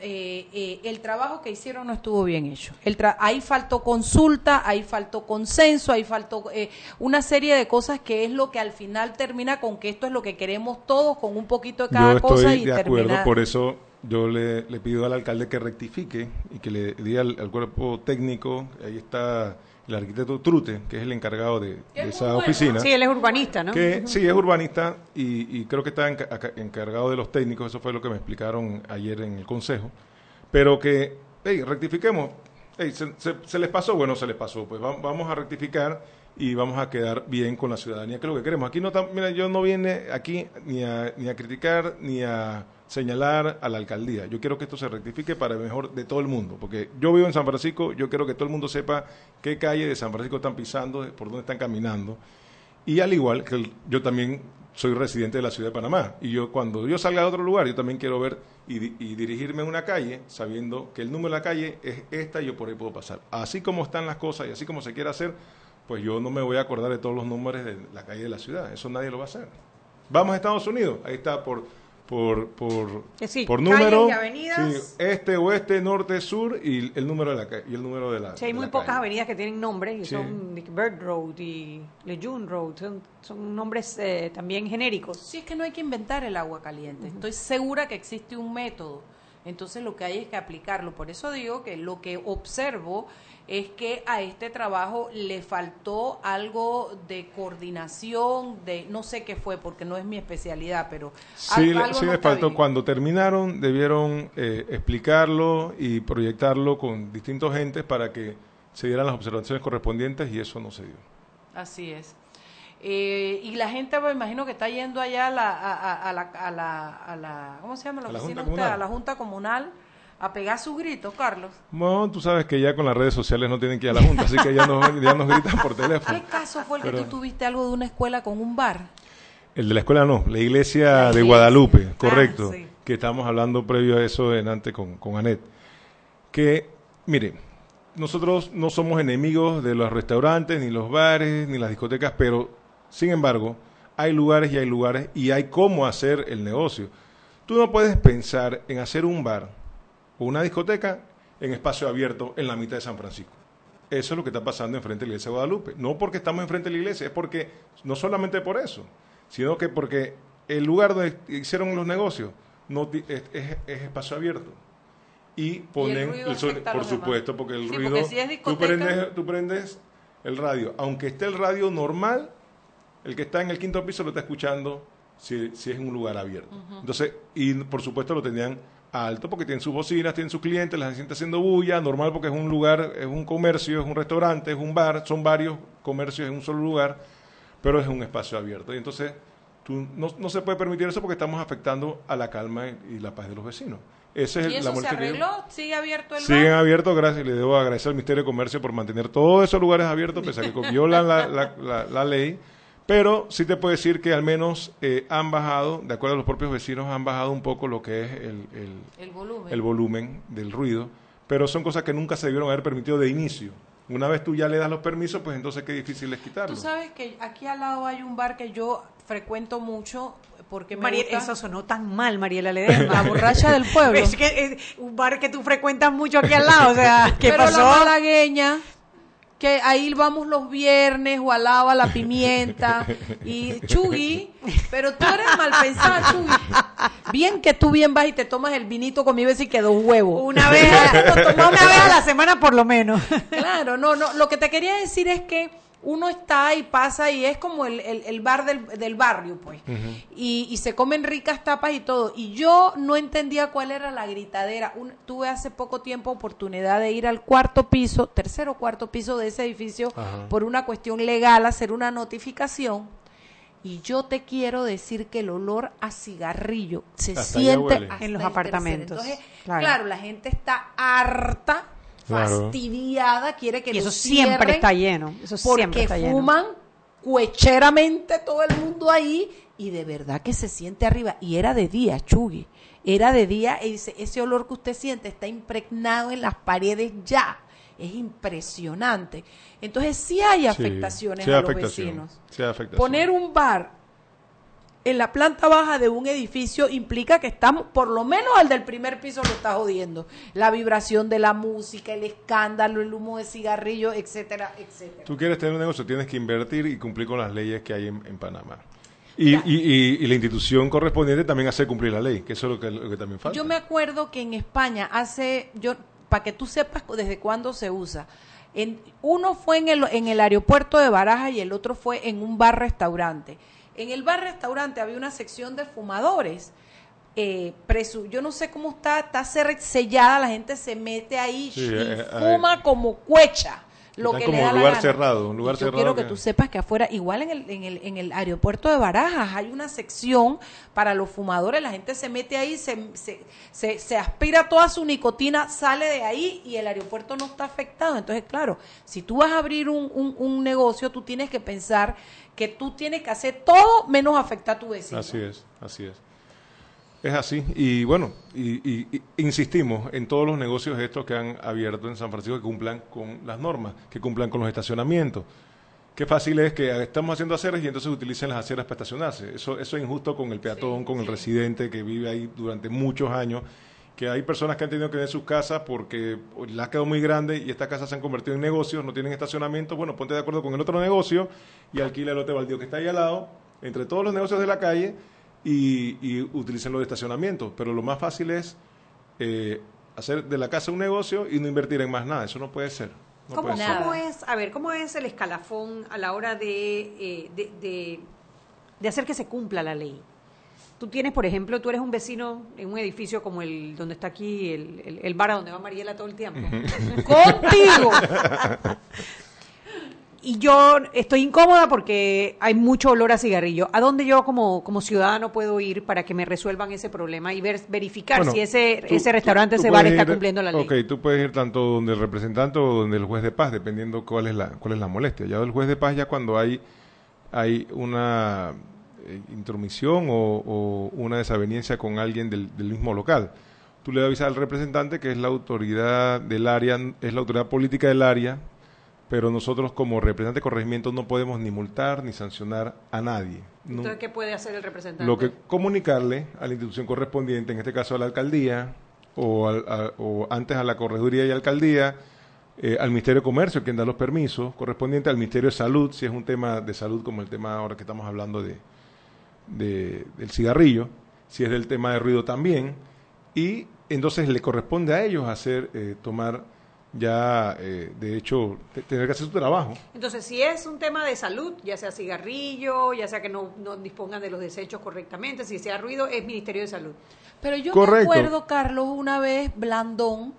eh, eh, el trabajo que hicieron no estuvo bien hecho. El tra- ahí faltó consulta, ahí faltó consenso, ahí faltó eh, una serie de cosas que es lo que al final termina con que esto es lo que queremos todos, con un poquito de cada yo cosa estoy y de acuerdo, termina. por eso yo le, le pido al alcalde que rectifique y que le diga al, al cuerpo técnico, ahí está el arquitecto Trute, que es el encargado de, de esa oficina. Sí, él es urbanista, ¿no? Que sí, es urbanista y, y creo que está encargado de los técnicos, eso fue lo que me explicaron ayer en el consejo, pero que, hey, rectifiquemos, hey, se, se- se les pasó, bueno, se les pasó, pues va- vamos a rectificar y vamos a quedar bien con la ciudadanía, que es lo que queremos. Aquí no, mira, yo no vine aquí ni a, ni a criticar ni a señalar a la alcaldía. Yo quiero que esto se rectifique para el mejor de todo el mundo, porque yo vivo en San Francisco, yo quiero que todo el mundo sepa qué calle de San Francisco están pisando, por dónde están caminando. Y al igual que yo también soy residente de la ciudad de Panamá. Y yo cuando yo salga de otro lugar, yo también quiero ver y, y dirigirme a una calle sabiendo que el número de la calle es esta y yo por ahí puedo pasar. Así como están las cosas y así como se quiere hacer, pues yo no me voy a acordar de todos los números de la calle de la ciudad. Eso nadie lo va a hacer. Vamos a Estados Unidos, ahí está por por por, Eh, sí, por número, y avenidas. sí, este, oeste, norte, sur y el número de la calle y el número de la Sí, hay de muy la pocas calle. avenidas que tienen nombres y Sí. son Bird Road y Lejeune Road, son, son nombres eh, también genéricos. Sí, es que no hay que inventar el agua caliente. Estoy segura que existe un método. Entonces lo que hay es que aplicarlo. Por eso digo que lo que observo es que a este trabajo le faltó algo de coordinación, de no sé qué fue, porque no es mi especialidad, pero Sí, algo sí no les faltó. bien. Cuando terminaron, debieron eh, explicarlo y proyectarlo con distintos gentes para que se dieran las observaciones correspondientes y eso no se dio. Así es. Eh, y la gente, me imagino que está yendo allá a la, a, a- a la, a la, a la- ¿cómo se llama la A la oficina Junta usted? Comunal. A la Junta Comunal a pegar sus gritos, Carlos. Bueno, tú sabes que ya con las redes sociales no tienen que ir a la Junta, así que ya nos, ya nos gritan por teléfono. ¿Qué caso fue el que tú tuviste algo de una escuela con un bar? El de la escuela no, la iglesia, La de. Guadalupe, Ah, correcto, sí. que estábamos hablando previo a eso en antes con, con Anet. Que, mire, nosotros no somos enemigos de los restaurantes, ni los bares, ni las discotecas, pero, sin embargo, hay lugares y hay lugares y hay cómo hacer el negocio. Tú no puedes pensar en hacer un bar una discoteca en espacio abierto en la mitad de San Francisco. Eso es lo que está pasando enfrente de la iglesia de Guadalupe. No porque estamos enfrente de la iglesia, es porque, no solamente por eso, sino que porque el lugar donde hicieron los negocios no es, es- es espacio abierto. Y ponen, el a por demás. supuesto, porque el Sí, ruido, porque si es tú, prendes, tú prendes el radio, aunque esté el radio normal, el que está en el quinto piso lo está escuchando si, si es en un lugar abierto. Entonces, y por supuesto lo tenían alto porque tienen sus bocinas, tienen sus clientes, la gente haciendo bulla, normal porque es un lugar, es un comercio, es un restaurante, es un bar, son varios comercios en un solo lugar, pero es un espacio abierto. Y entonces tú, no, no se puede permitir eso porque estamos afectando a la calma y la paz de los vecinos. Esa es ¿Y eso la se arregló? ¿Sigue abierto el Siguen abiertos, gracias. Le debo agradecer al Ministerio de Comercio por mantener todos esos lugares abiertos, pese a que violan la, la- la- la ley. Pero sí te puedo decir que al menos eh, han bajado, de acuerdo a los propios vecinos, han bajado un poco lo que es el, el- El volumen. el volumen del ruido. Pero son cosas que nunca se debieron haber permitido de inicio. Una vez tú ya le das los permisos, pues entonces qué difícil es quitarlo. Tú sabes que aquí al lado hay un bar que yo frecuento mucho porque me María- gusta. eso sonó tan mal, Mariela Ledesma. La borracha del pueblo. Es que es un bar que tú frecuentas mucho aquí al lado, o sea, ¿qué Pero pasó? la malagueña, que ahí vamos los viernes o al lado a la pimienta y Chugui, pero tú eres mal pensada, Chugui. Bien que tú bien vas y te tomas el vinito conmigo y que dos huevos. Una vez, una vez a la semana por lo menos. Claro, no, no. Lo que te quería decir es que uno está y pasa y es como el, el- el bar del, del barrio, pues. y, y se comen ricas tapas y todo. Y yo no entendía cuál era la gritadera. Un- tuve hace poco tiempo oportunidad de ir al cuarto piso, tercero o cuarto piso de ese edificio por una cuestión legal, hacer una notificación. Y yo te quiero decir que el olor a cigarrillo se Hasta siente hasta En los apartamentos. Entonces, claro. claro. la gente está harta, Claro. fastidiada, quiere que Y eso siempre está lleno, eso porque siempre está lleno. fuman cuecheramente todo el mundo ahí y de verdad que se siente arriba. Y era de día, Chugui. Era de día y dice, ese olor que usted siente está impregnado en las paredes ya. Es impresionante. Entonces sí hay Sí, afectaciones sí hay a los afectación, vecinos. sí hay afectación. Poner un bar en la planta baja de un edificio implica que estamos, por lo menos al del primer piso lo está jodiendo. La vibración de la música, el escándalo, el humo de cigarrillo, etcétera, etcétera. Tú quieres tener un negocio, tienes que invertir y cumplir con las leyes que hay en, en Panamá. Y, y- y- y la institución correspondiente también hace cumplir la ley, que eso es lo que, lo que también falta. Yo me acuerdo que en España hace, yo para que tú sepas desde cuándo se usa, en, uno fue en el, en el aeropuerto de Baraja y el otro fue en un bar-restaurante. En el bar-restaurante había una sección de fumadores. eh, presu- yo no sé cómo está, está sellada, la gente se mete ahí Sí, y eh, eh, fuma como cuecha. Lo que como le da la lugar gana. cerrado, un lugar yo cerrado quiero que que- tú sepas que afuera, igual en el, en, el, en el aeropuerto de Barajas, hay una sección para los fumadores, la gente se mete ahí, se, se, se, se aspira toda su nicotina, sale de ahí y el aeropuerto no está afectado. Entonces, claro, si tú vas a abrir un, un, un negocio, tú tienes que pensar que tú tienes que hacer todo menos afectar a tu vecino. Así es, así es. Es así. Y bueno, y, y- y insistimos en todos los negocios estos que han abierto en San Francisco que cumplan con las normas, que cumplan con los estacionamientos. Qué fácil es que estamos haciendo aceras y entonces utilicen las aceras para estacionarse. Eso, eso es injusto con el peatón, con el residente que vive ahí durante muchos años. Que hay personas que han tenido que vender sus casas porque las quedó muy grande y estas casas se han convertido en negocios, no tienen estacionamiento. Bueno, ponte de acuerdo con el otro negocio y alquila el lote baldío que está ahí al lado, entre todos los negocios de la calle y, y utilicen los estacionamientos. Pero lo más fácil es eh, hacer de la casa un negocio y no invertir en más nada. Eso no puede ser. No ¿Cómo, puede cómo es, a ver, cómo es el escalafón a la hora de, eh, de, de- de hacer que se cumpla la ley? Tú tienes, por ejemplo, tú eres un vecino en un edificio como el donde está aquí el, el, el bar a donde va Mariela todo el tiempo. ¡Contigo! y yo estoy incómoda porque hay mucho olor a cigarrillo. ¿A dónde yo como, como ciudadano puedo ir para que me resuelvan ese problema y ver, verificar Bueno, si ese, tú- ese restaurante, tú ese bar está cumpliendo la ley? Ok, tú puedes ir tanto donde el representante o donde el juez de paz, dependiendo cuál es la, cuál es la molestia. Ya del juez de paz, ya cuando hay, hay una eh, intromisión o, o una desaveniencia con alguien del, del mismo local, tú le avisas al representante que es la autoridad del área, es la autoridad política del área, pero nosotros como representante de corregimiento no podemos ni multar ni sancionar a nadie. Entonces, ¿qué puede hacer el representante? lo que comunicarle a la institución correspondiente, en este caso a la alcaldía, o, al- a- o antes a la correduría y alcaldía, eh, al Ministerio de Comercio, quien da los permisos, correspondiente al Ministerio de Salud, si es un tema de salud como el tema ahora que estamos hablando de, de- del cigarrillo, si es del tema de ruido también, y entonces le corresponde a ellos hacer, eh, tomar ya, eh, de hecho, te- tener que hacer su trabajo. Entonces, si es un tema de salud, ya sea cigarrillo, ya sea que no, no dispongan de los desechos correctamente, si sea ruido, es Ministerio de Salud. Pero yo Correcto. me acuerdo, Carlos, una vez, Blandón,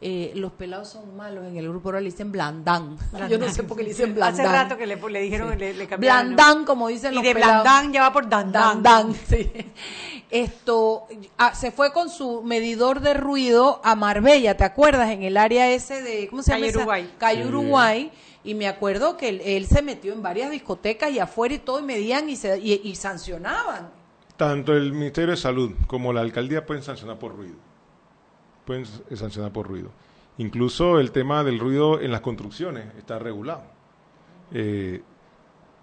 eh, los pelados son malos, en el grupo ahora le dicen Blandán. Yo no sé por qué le dicen Blandán. Hace rato que le, le dijeron, Sí. le, le cambiaron. Blandán, como dicen Y los de pelados. Blandán ya va por Dandán. Dandán, sí. esto ah, se fue con su medidor de ruido a Marbella, ¿te acuerdas? En el área ese de, ¿cómo se llama? Calle? Uruguay. Calle Sí. Uruguay. Y me acuerdo que él, él se metió en varias discotecas y afuera y todo, y medían y, se, y, y sancionaban. Tanto el Ministerio de Salud como la alcaldía pueden sancionar por ruido. Pueden s- sancionar por ruido. Incluso el tema del ruido en las construcciones está regulado. Eh,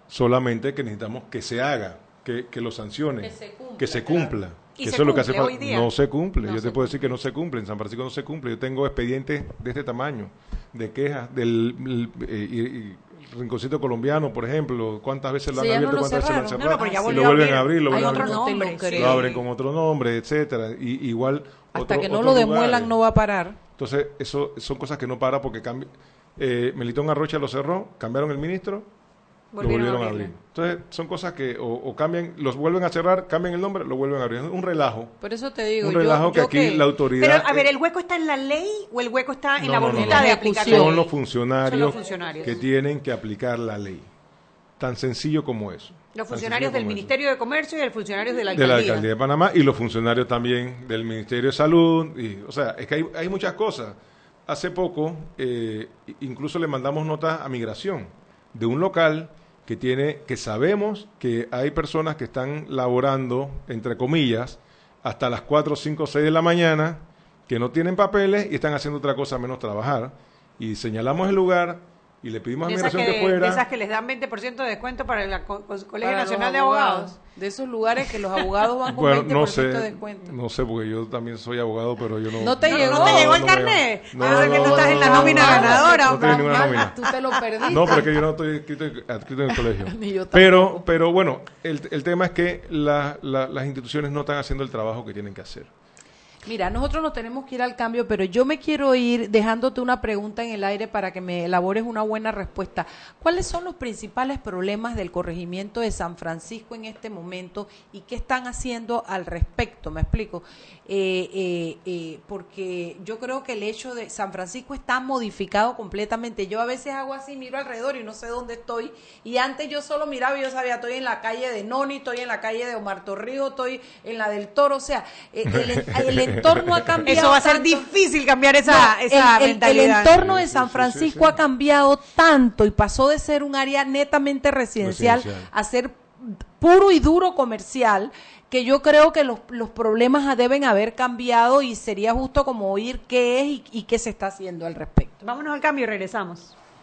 solamente que necesitamos que se haga, que, que lo sancione, Que se cumpla, que se claro. cumpla. ¿Y Que se eso es lo que hace hoy día? No se cumple. No Yo se te puedo decir que no se cumple. En San Francisco no se cumple. Yo tengo expedientes de este tamaño, de quejas del el- eh, y- y rinconcito colombiano, por ejemplo. ¿Cuántas veces lo han Sí, no abierto? lo ¿Cuántas veces lo han cerrado? No, no, Y lo vuelven a abrir. Lo vuelven a abrir. No nombre. Lo abren con otro nombre, etcétera. Y, igual Hasta otro- que no lo demuelan no va a parar. Entonces, eso son cosas que no para porque cambi- eh, Melitón Arrocha lo cerró, cambiaron el ministro, Volvieron lo volvieron a abrir. Entonces, son cosas que o, o cambian, los vuelven a cerrar, cambian el nombre, lo vuelven a abrir. Es un relajo. Por eso te digo, un yo- relajo que yo aquí que- la autoridad... Pero, a ver, ¿el hueco está en la ley o el hueco está en No, la no, voluntad no. de aplicar la son ley? los funcionarios, Son los funcionarios. que tienen que aplicar la ley. Tan sencillo como eso. Los funcionarios del eso. Ministerio de Comercio y el funcionario de la de la alcaldía. alcaldía de Panamá y los funcionarios también del Ministerio de Salud. Y, o sea, es que hay, hay muchas cosas. Hace poco, eh, incluso le mandamos notas a migración de un local que tiene, que sabemos que hay personas que están laborando, entre comillas, hasta las 4, 5, 6 de la mañana, que no tienen papeles y están haciendo otra cosa menos trabajar. Y señalamos el lugar y le pedimos a migración que, que, fuera. de esas que les dan 20% de descuento para el co- co- Colegio para Nacional de Abogados. De esos lugares que los abogados van con Bueno, 20% no sé, de descuento. no sé, porque yo también soy abogado, pero yo no... ¿No te ¿No, llegó? ¿no te llegó el carnet? No, Ah, que no, tú estás no, en la nómina no, ganadora. No tengo ninguna nómina. Tú te lo perdiste. No, pero es que yo no estoy adscrito, adscrito en el colegio. Ni yo pero, pero bueno, el, el tema es que la- la- las instituciones no están haciendo el trabajo que tienen que hacer. Mira, nosotros nos tenemos que ir al cambio, pero yo me quiero ir dejándote una pregunta en el aire para que me elabores una buena respuesta. ¿Cuáles son los principales problemas del corregimiento de San Francisco en este momento y qué están haciendo al respecto? Me explico. Eh, eh, eh, porque yo creo que el hecho de San Francisco está modificado completamente. Yo a veces hago así, miro alrededor y no sé dónde estoy. Y antes yo solo miraba y yo sabía, estoy en la calle de Noni, estoy en la calle de Omar Torrijos, estoy en la del Toro. O sea, eh, el, el entorno ha cambiado. Eso va a ser tanto. difícil cambiar esa, No, esa el, el- el mentalidad. entorno de San sí, Francisco sí, sí. ha cambiado tanto y pasó de ser un área netamente residencial, Residencial. a ser puro y duro comercial que yo creo que los, los problemas deben haber cambiado y sería justo como oír qué es y, y qué se está haciendo al respecto. Vámonos al cambio y regresamos.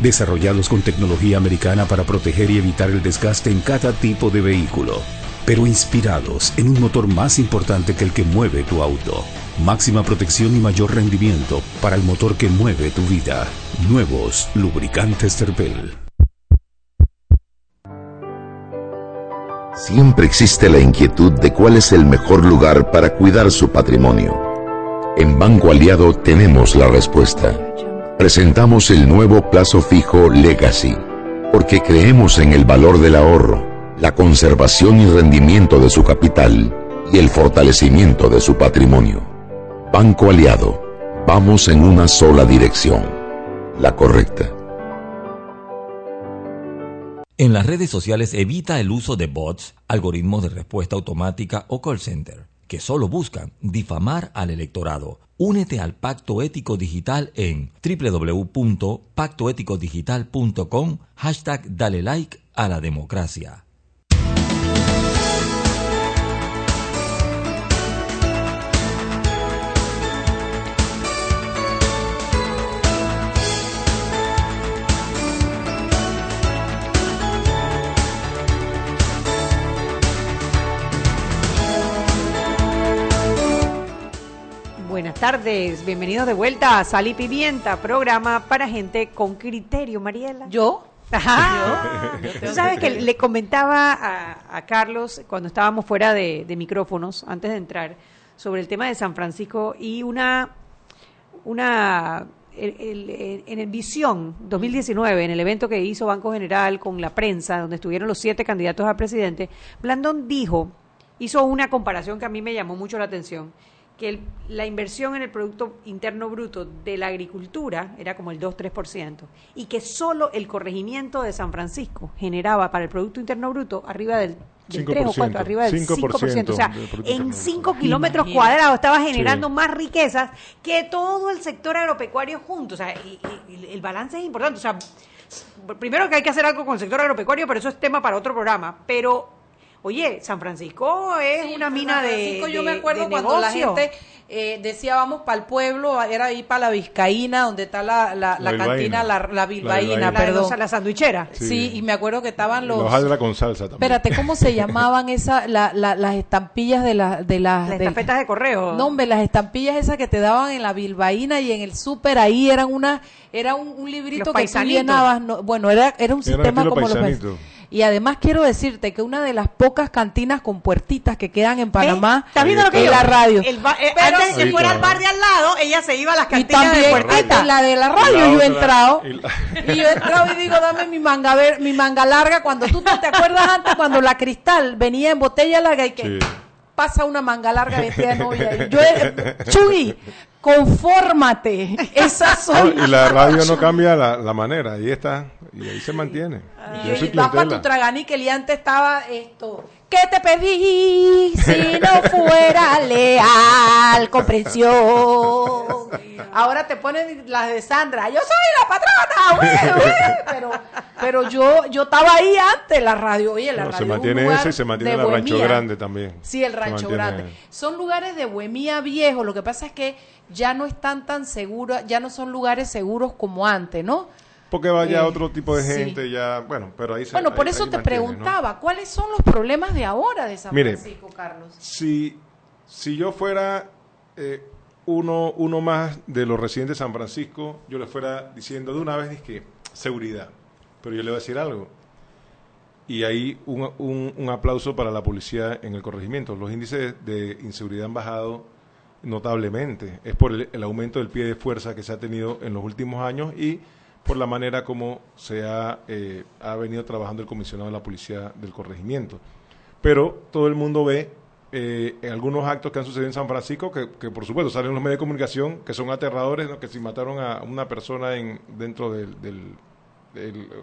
desarrollados con tecnología americana para proteger y evitar el desgaste en cada tipo de vehículo, pero inspirados en un motor más importante que el que mueve tu auto. Máxima protección y mayor rendimiento para el motor que mueve tu vida. Nuevos lubricantes Terpel. Siempre existe la inquietud de cuál es el mejor lugar para cuidar su patrimonio. En Banco Aliado tenemos la respuesta. Presentamos el nuevo plazo fijo Legacy, porque creemos en el valor del ahorro, la conservación y rendimiento de su capital y el fortalecimiento de su patrimonio. Banco Aliado, vamos en una sola dirección, la correcta. En las redes sociales evita el uso de bots, algoritmos de respuesta automática o call center, que solo buscan difamar al electorado. Únete al Pacto Ético Digital en www.pactoeticodigital.com hashtag dale like a la democracia. Tardes. Bienvenidos de vuelta a Sal y Pimienta, programa para gente con criterio, Mariela. ¿Yo? Ajá. Tú sabes que le comentaba a, Carlos cuando estábamos fuera de, micrófonos, antes de entrar, sobre el tema de San Francisco y una, una en el Visión 2019, en el evento que hizo Banco General con la prensa, donde estuvieron los siete candidatos a presidente, Blandón dijo, hizo una comparación que a mí me llamó mucho la atención que la inversión en el Producto Interno Bruto de la agricultura era como el 2-3%, y que solo el corregimiento de San Francisco generaba para el Producto Interno Bruto arriba del, 3 o 4, arriba del 5%. o sea, en 5 kilómetros cuadrados estaba generando más riquezas que todo el sector agropecuario junto. O sea, el balance es importante. O sea, primero que hay que hacer algo con el sector agropecuario, pero eso es tema para otro programa. Pero Oye, San Francisco es una mina San Francisco, de, Yo me acuerdo cuando la gente eh, decía vamos para el pueblo, era ahí para la Vizcaína, donde está la, la, cantina, la, la Bilbaína, perdón. La, sandwichera. Sí. y me acuerdo que estaban los... Los con salsa también. Espérate, ¿cómo se llamaban esa, las estampillas de, la, de las... Las estafetas de correo. No, hombre, las estampillas esas que te daban en la Bilbaína y en el súper ahí eran una... Era un, librito que tú llenabas, bueno, era, era un sistema como los y además quiero decirte que una de las pocas cantinas con puertitas que quedan en Panamá es la radio. El eh, antes de que fuera al bar de al lado, ella se iba a las cantinas de puertitas. La de la radio yo he entrado. Y, yo he entrado y digo, dame mi manga ver, mi manga larga. Cuando tú te acuerdas antes, cuando la cristal venía en botella larga y que pasa una manga larga de de novia. Y yo, Chuy, confórmate. Esas son. y la radio no cambia la, la manera, ahí está, y ahí se mantiene. y vas para tu traganique y antes estaba esto. ¿Qué te pedí si no fuera leal? Comprensión. Ahora te ponen las de Sandra. Yo soy la patrona, Pero, pero yo, yo estaba ahí antes la radio. Oye, la radio. Se mantiene ese y se mantiene el Rancho Grande también. Sí, el Rancho Grande. Son lugares de bohemia viejo. Lo que pasa es que ya no están tan seguros, ya no son lugares seguros como antes, ¿no? Porque vaya eh, otro tipo de gente ya bueno pero ahí se, bueno por eso te preguntaba cuáles son los problemas de ahora de San Francisco Carlos si si yo fuera eh, uno uno más de los residentes de San Francisco yo le fuera diciendo de una vez que seguridad. Pero yo le voy a decir algo. Y ahí un, un, aplauso para la policía en el corregimiento. Los índices de inseguridad han bajado notablemente. Es por el aumento del pie de fuerza que se ha tenido en los últimos años y por la manera como se ha, eh, ha venido trabajando el comisionado de la policía del corregimiento. Pero todo el mundo ve eh, en algunos actos que han sucedido en San Francisco, que, por supuesto salen en los medios de comunicación, que son aterradores, que si mataron a una persona en, dentro del,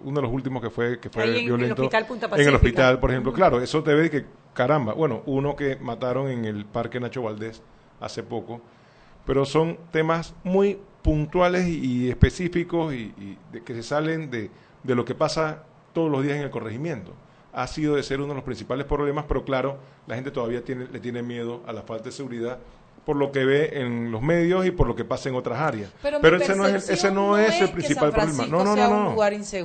uno de los últimos que fue que fue violento el en el hospital por ejemplo. Claro eso te ve que caramba bueno uno que mataron en el parque Nacho Valdés hace poco pero son temas muy puntuales y, específicos y, de, que se salen de, de lo que pasa todos los días en el corregimiento. Ha sido de ser uno de los principales problemas, pero claro, la gente todavía tiene, le tiene miedo a la falta de seguridad por lo que ve en los medios y por lo que pasa en otras áreas. Pero, ese no es, ese no, es, el principal problema. No, no, no, no.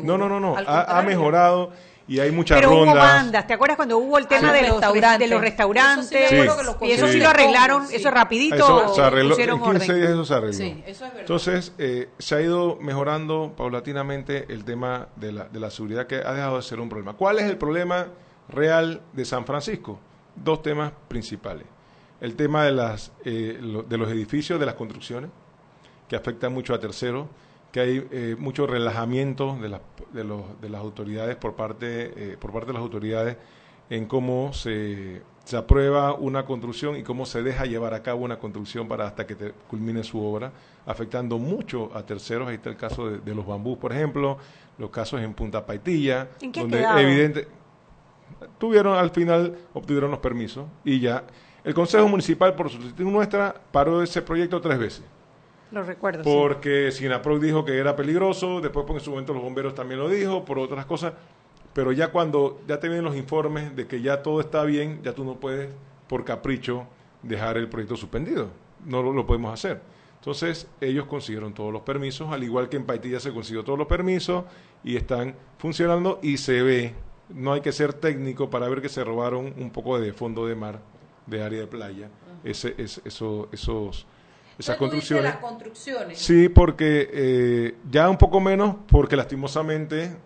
no, no, no, no. Ha, ha, mejorado y hay muchas Pero rondas. hubo bandas, ¿te acuerdas cuando hubo el tema de, los, de los restaurantes? y eso sí, lo arreglaron, eso rapidito. Eso se arregló, en 15 días eso se arregló. Eso es verdad. Entonces, eh, se ha ido mejorando paulatinamente el tema de la, de la seguridad que ha dejado de ser un problema. ¿Cuál es el problema real de San Francisco? Dos temas principales. El tema de, las, eh, de los edificios, de las construcciones, que afectan mucho a terceros que hay eh, mucho relajamiento de, de, los, de, las autoridades por parte, eh, por parte de las autoridades en cómo se, se, aprueba una construcción y cómo se deja llevar a cabo una construcción para hasta que te culmine su obra, afectando mucho a terceros. Ahí está el caso de, los bambús, por ejemplo, los casos en Punta Paitilla, donde evidente tuvieron al final obtuvieron los permisos y ya. El Consejo Municipal por solicitud nuestra paró ese proyecto tres veces lo recuerdo. Porque Sinaproc dijo que era peligroso, después en su momento los bomberos también lo dijo, por otras cosas. Pero ya cuando ya te vienen los informes de que ya todo está bien, ya tú no puedes, por capricho, dejar el proyecto suspendido. No lo, podemos hacer. Entonces, ellos consiguieron todos los permisos, al igual que en Paitilla se consiguió todos los permisos y están funcionando y se ve. No hay que ser técnico para ver que se robaron un poco de fondo de mar, de área de playa. Ese, es, eso, esos esas construcciones. las construcciones. Sí, porque eh, ya un poco menos, porque lastimosamente,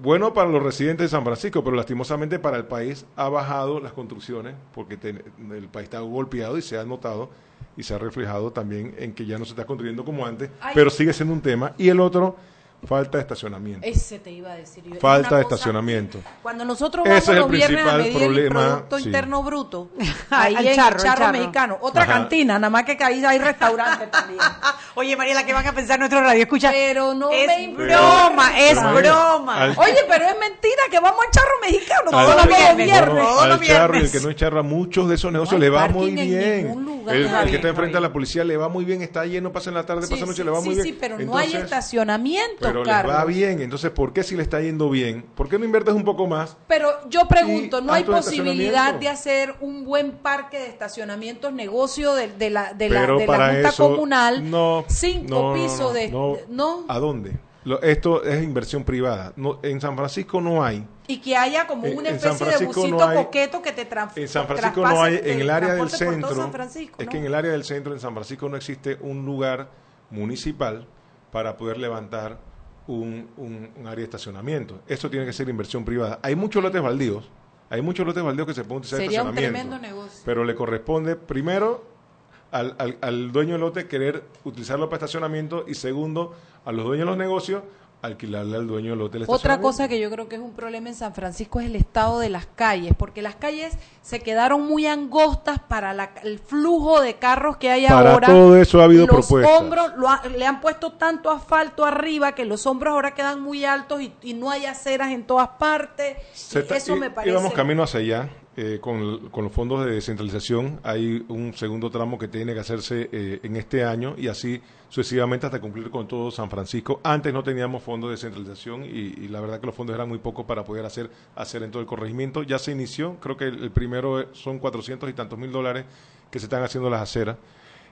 bueno para los residentes de San Francisco, pero lastimosamente para el país ha bajado las construcciones, porque el país está golpeado y se ha notado y se ha reflejado también en que ya no se está construyendo como antes, pero sigue siendo un tema. Y el otro Falta de estacionamiento. Ese te iba a decir Falta de estacionamiento. Cuando nosotros vamos a los viernes a medir el Producto Interno Bruto, ahí en charro, charro, mexicano. Otra cantina, nada más que ahí hay restaurante también. Oye, Mariela, ¿qué van a pensar nuestro radio? Escucha. Pero no es me broma, es broma. Oye, pero es mentira que vamos al charro mexicano todos los viernes. Al charro, el que no es charro, a muchos de esos negocios le va muy bien. El, que está enfrente a la policía le va muy bien, está lleno, pasa en la tarde, pasa noche, le va muy bien. Sí, pero no hay estacionamiento pero les va bien. Entonces, ¿por qué si le está yendo bien? ¿Por qué no inviertes un poco más? Pero yo pregunto, ¿no hay posibilidad de hacer un buen parque de estacionamientos, negocio de, de la, de la, de la Junta Comunal? No. Cinco pisos de... No, ¿A dónde? esto es inversión privada. No, en San Francisco no hay. Y que haya como una especie de busito coqueto que te En San Francisco no hay, en el área del centro. Es que en el área del centro, en San Francisco, no existe un lugar municipal para poder levantar un, un, área de estacionamiento. Esto tiene que ser inversión privada. Hay muchos lotes baldíos, hay muchos lotes baldíos que se pueden utilizar Sería un tremendo negocio. Pero le corresponde primero al, al, al, dueño del lote querer utilizarlo para estacionamiento y segundo a los dueños de los negocios alquilarle al dueño del hotel. Otra cosa que yo creo que es un problema en San Francisco es el estado de las calles, porque las calles se quedaron muy angostas para el flujo de carros que hay para ahora. todo eso ha habido los propuestas. hombros le han puesto tanto asfalto arriba que los hombros ahora quedan muy altos y, no hay aceras en todas partes. eso me parece. vamos camino hacia allá. Eh, con, con, los fondos de descentralización hay un segundo tramo que tiene que hacerse eh, en este año y así sucesivamente hasta cumplir con todo San Francisco. Antes no teníamos fondos de descentralización y, la verdad que los fondos eran muy pocos para poder hacer, hacer en todo el corregimiento. Ya se inició, creo que el, primero son cuatrocientos y tantos mil dólares que se están haciendo las aceras.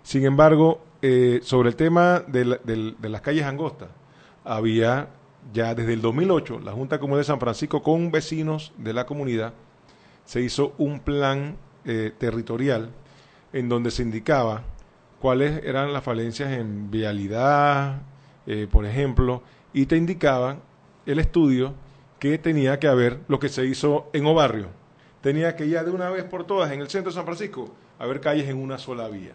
Sin embargo, eh, sobre el tema de, de las calles angostas, había ya desde el 2008 la Junta Comunal de San Francisco con vecinos de la comunidad se hizo un plan eh, territorial en donde se indicaba cuáles eran las falencias en vialidad, eh, por ejemplo, y te indicaba el estudio que tenía que haber lo que se hizo en Obarrio. Tenía que ya de una vez por todas en el centro de San Francisco haber calles en una sola vía.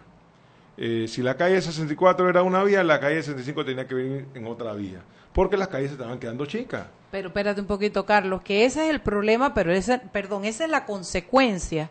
Eh, si la calle 64 era una vía, la calle 65 tenía que venir en otra vía, porque las calles se estaban quedando chicas. Pero espérate un poquito, Carlos, que ese es el problema, pero ese, perdón, esa es la consecuencia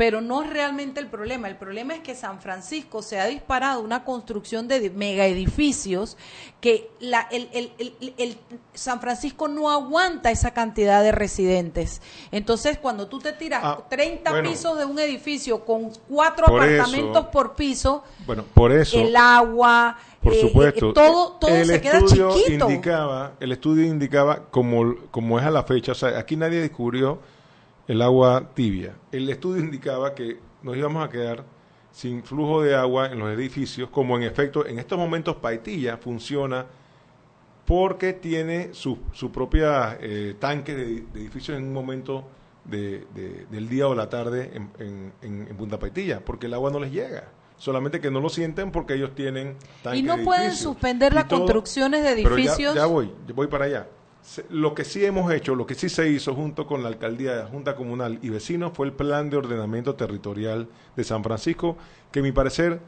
pero no es realmente el problema. El problema es que San Francisco se ha disparado una construcción de mega edificios que la, el, el, el, San Francisco no aguanta esa cantidad de residentes. Entonces, cuando tú te tiras 30 ah, pisos de un edificio con cuatro apartamentos por piso, bueno, por eso, el agua, por eh, supuesto. todo todo se queda chiquito. Indicaba, el estudio indicaba, como, como es a la fecha, o sea, aquí nadie descubrió el agua tibia. El estudio indicaba que nos íbamos a quedar sin flujo de agua en los edificios, como en efecto en estos momentos Paitilla funciona porque tiene su, su propia eh, tanque de, edificios en un momento de, del día o la tarde en, en, Punta Paitilla, porque el agua no les llega. Solamente que no lo sienten porque ellos tienen tanques y no pueden suspender las construcciones de edificios ya, ya, voy voy para allá lo que sí hemos hecho, lo que sí se hizo junto con la alcaldía, la Junta Comunal y vecinos fue el plan de ordenamiento territorial de San Francisco, que a mi parecer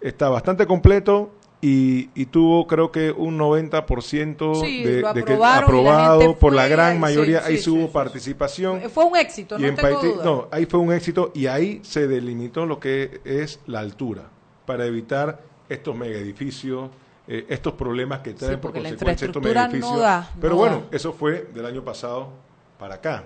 está bastante completo y, y tuvo creo que un 90% de, de que aprobado por la gran mayoría, ahí sí, hubo participación. Fue un éxito, no tengo duda. No, ahí fue un éxito y ahí se delimitó lo que es la altura para evitar estos mega edificios eh, estos problemas que traen por consecuencia estos edificios. Pero bueno, eso fue del año pasado para acá.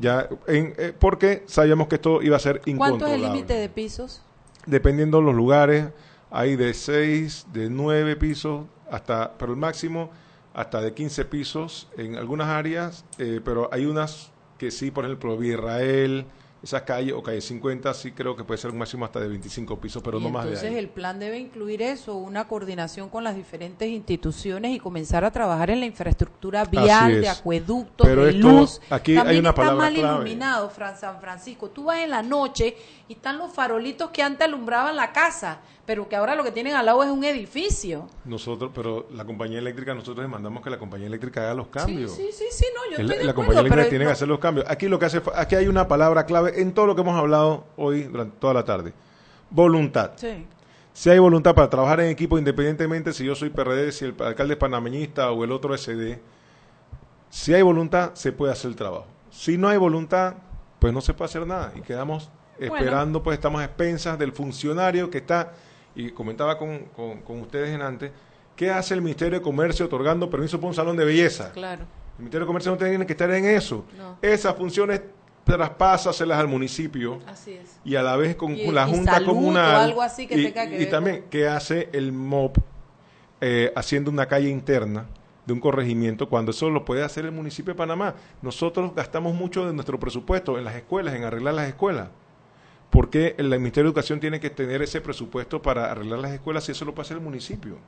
Ya en, eh, porque sabíamos que esto iba a ser incontrolable. ¿Cuánto es el límite de pisos? Dependiendo de los lugares, hay de 6, de 9 pisos, hasta, pero el máximo hasta de 15 pisos en algunas áreas, eh, pero hay unas que sí, por ejemplo, Israel, Esas calles o calle 50 sí creo que puede ser un máximo hasta de 25 pisos, pero no más de ahí. Entonces el plan debe incluir eso, una coordinación con las diferentes instituciones y comenzar a trabajar en la infraestructura vial, de acueductos, de luz. Aquí hay una está mal iluminado, San Francisco. Tú vas en la noche y están los farolitos que antes alumbraban la casa pero que ahora lo que tienen al lado es un edificio. Nosotros, pero la compañía eléctrica, nosotros demandamos que la compañía eléctrica haga los cambios. Sí, sí, sí, no, yo estoy La compañía eléctrica tiene que hacer los cambios. Aquí lo que hace, aquí hay una palabra clave en todo lo que hemos hablado hoy durante toda la tarde. Voluntad. Sí. Si hay voluntad para trabajar en equipo, independientemente si yo soy PRD, si el alcalde es panameñista o el otro SD, si hay voluntad, se puede hacer el trabajo. Si no hay voluntad, pues no se puede hacer nada y quedamos esperando, pues estamos a expensas del funcionario que está y comentaba con, con, ustedes en antes, ¿qué hace el Ministerio de Comercio otorgando permiso para un salón de belleza? Claro. El Ministerio de Comercio no tiene que estar en eso. Esas funciones traspásaselas al municipio así es. y a la vez con, la Junta Comunal. O algo así que y, tenga que y también, ¿qué hace el MOP eh, haciendo una calle interna? de un corregimiento cuando eso lo puede hacer el municipio de Panamá. Nosotros gastamos mucho de nuestro presupuesto en las escuelas, en arreglar las escuelas. ¿Por qué el Ministerio de Educación tiene que tener ese presupuesto para arreglar las escuelas si eso lo hacer el municipio?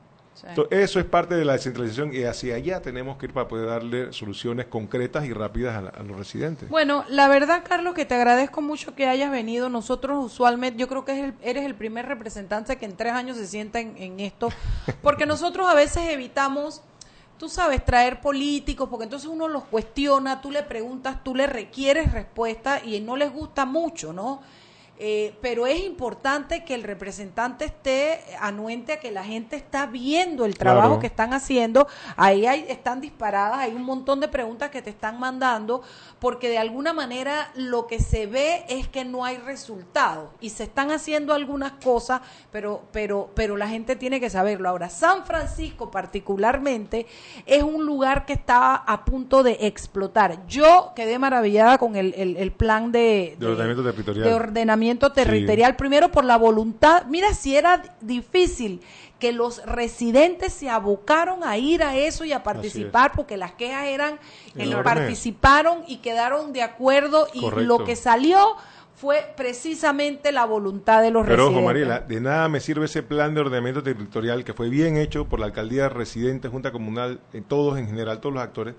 eso es parte de la descentralización y hacia allá tenemos que ir para poder darle soluciones concretas y rápidas a, los residentes. Bueno, la verdad, Carlos, que te agradezco mucho que hayas venido. Nosotros usualmente, yo creo que eres el primer representante que en tres años se sienta en esto, porque nosotros a veces evitamos tú sabes, traer políticos, porque entonces uno los cuestiona, tú le preguntas, tú le requieres respuesta y no les gusta mucho, ¿no? Eh, pero es importante que el representante esté anuente a que la gente está viendo el trabajo que están haciendo. Ahí hay, están disparadas, hay un montón de preguntas que te están mandando, porque de alguna manera lo que se ve es que no hay resultado y se están haciendo algunas cosas, pero, pero, pero la gente tiene que saberlo. Ahora, San Francisco particularmente es un lugar que está a punto de explotar. Yo quedé maravillada con el, el, plan de, de, de ordenamiento territorial, primero por la voluntad, mira si era difícil que los residentes se abocaron a ir a eso y a participar porque las quejas eran, y participaron y quedaron de acuerdo y lo que salió fue precisamente la voluntad de los residentes. Pero ojo, Mariela, de nada me sirve ese plan de ordenamiento territorial que fue bien hecho por la alcaldía residente, junta comunal, en todos en general, todos los actores,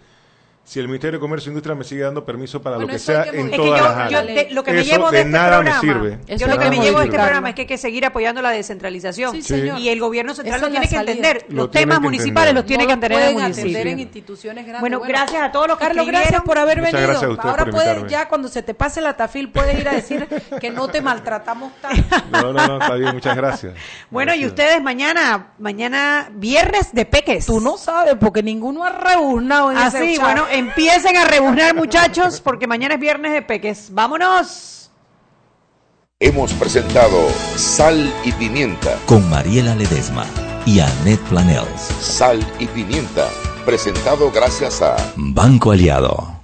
si el Ministerio de Comercio e Industria me sigue dando permiso para lo que sea en todas las áreas. lo que me llevo de, este nada me sirve. Yo lo que me llevo de este programa es que hay que seguir apoyando la descentralización. Y el gobierno central lo tiene que entender. los temas municipales los tiene que entender el municipio. en instituciones grandes. Bueno, gracias a todos los que Carlos, gracias por haber venido. Ahora puedes, ya cuando se te pase la tafil, puedes ir a decir que no te maltratamos tanto. No, no, no, está bien, muchas gracias. Bueno, y ustedes mañana, mañana viernes de peques. Tú no sabes, porque ninguno ha reunado en Así, ese bueno, Empiecen a rebuznar, muchachos, porque mañana es viernes de peques. ¡Vámonos! Hemos presentado Sal y Pimienta con Mariela Ledesma y Annette Planels. Sal y Pimienta, presentado gracias a Banco Aliado.